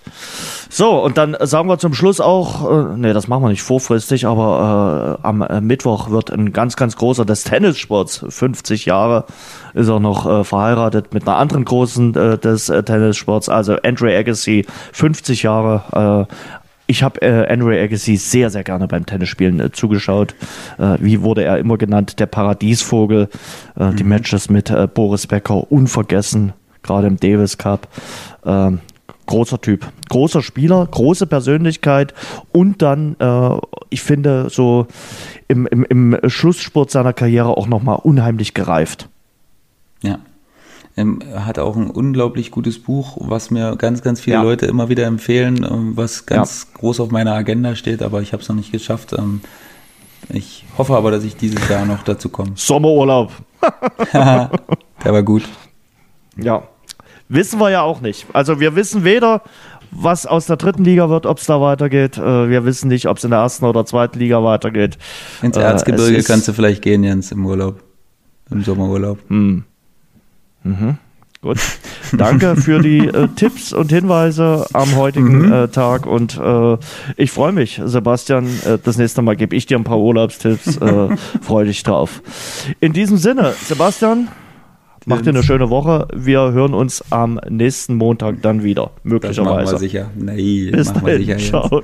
So, und dann sagen wir zum Schluss auch, äh, nee, das machen wir nicht vorfristig, aber äh, am äh, Mittwoch wird ein ganz, ganz großer des Tennissports, 50 Jahre, ist auch noch äh, verheiratet mit einer anderen großen äh, des äh, Tennissports, also Andre Agassi, 50 Jahre, äh, ich habe äh, Andre Agassi sehr, sehr gerne beim Tennisspielen äh, zugeschaut. Äh, wie wurde er immer genannt? Der Paradiesvogel. Äh, mhm. Die Matches mit äh, Boris Becker unvergessen, gerade im Davis Cup. Ähm, großer Typ, großer Spieler, große Persönlichkeit und dann, äh, ich finde, so im, im, im Schlussspurt seiner Karriere auch nochmal unheimlich gereift. Ja. Ähm, hat auch ein unglaublich gutes Buch, was mir ganz, ganz viele ja. Leute immer wieder empfehlen, ähm, was ganz ja. groß auf meiner Agenda steht, aber ich habe es noch nicht geschafft. Ähm, ich hoffe aber, dass ich dieses Jahr noch dazu komme. <laughs> Sommerurlaub. <laughs> Der war gut. Ja. Wissen wir ja auch nicht. Also wir wissen weder, was aus der dritten Liga wird, ob es da weitergeht. Äh, wir wissen nicht, ob es in der ersten oder zweiten Liga weitergeht. Ins Erzgebirge äh, kannst du vielleicht gehen, Jens, im Urlaub. Im Sommerurlaub. Hm. Mhm. Gut. <laughs> Danke für die äh, Tipps und Hinweise am heutigen mhm. äh, Tag und äh, ich freue mich, Sebastian. Äh, das nächste Mal gebe ich dir ein paar Urlaubstipps. Äh, <laughs> freue dich drauf. In diesem Sinne, Sebastian, mach dir eine schöne Woche. Wir hören uns am nächsten Montag dann wieder, möglicherweise. Das machen wir sicher. Nein, Bis machen dahin. wir sicher. Ciao.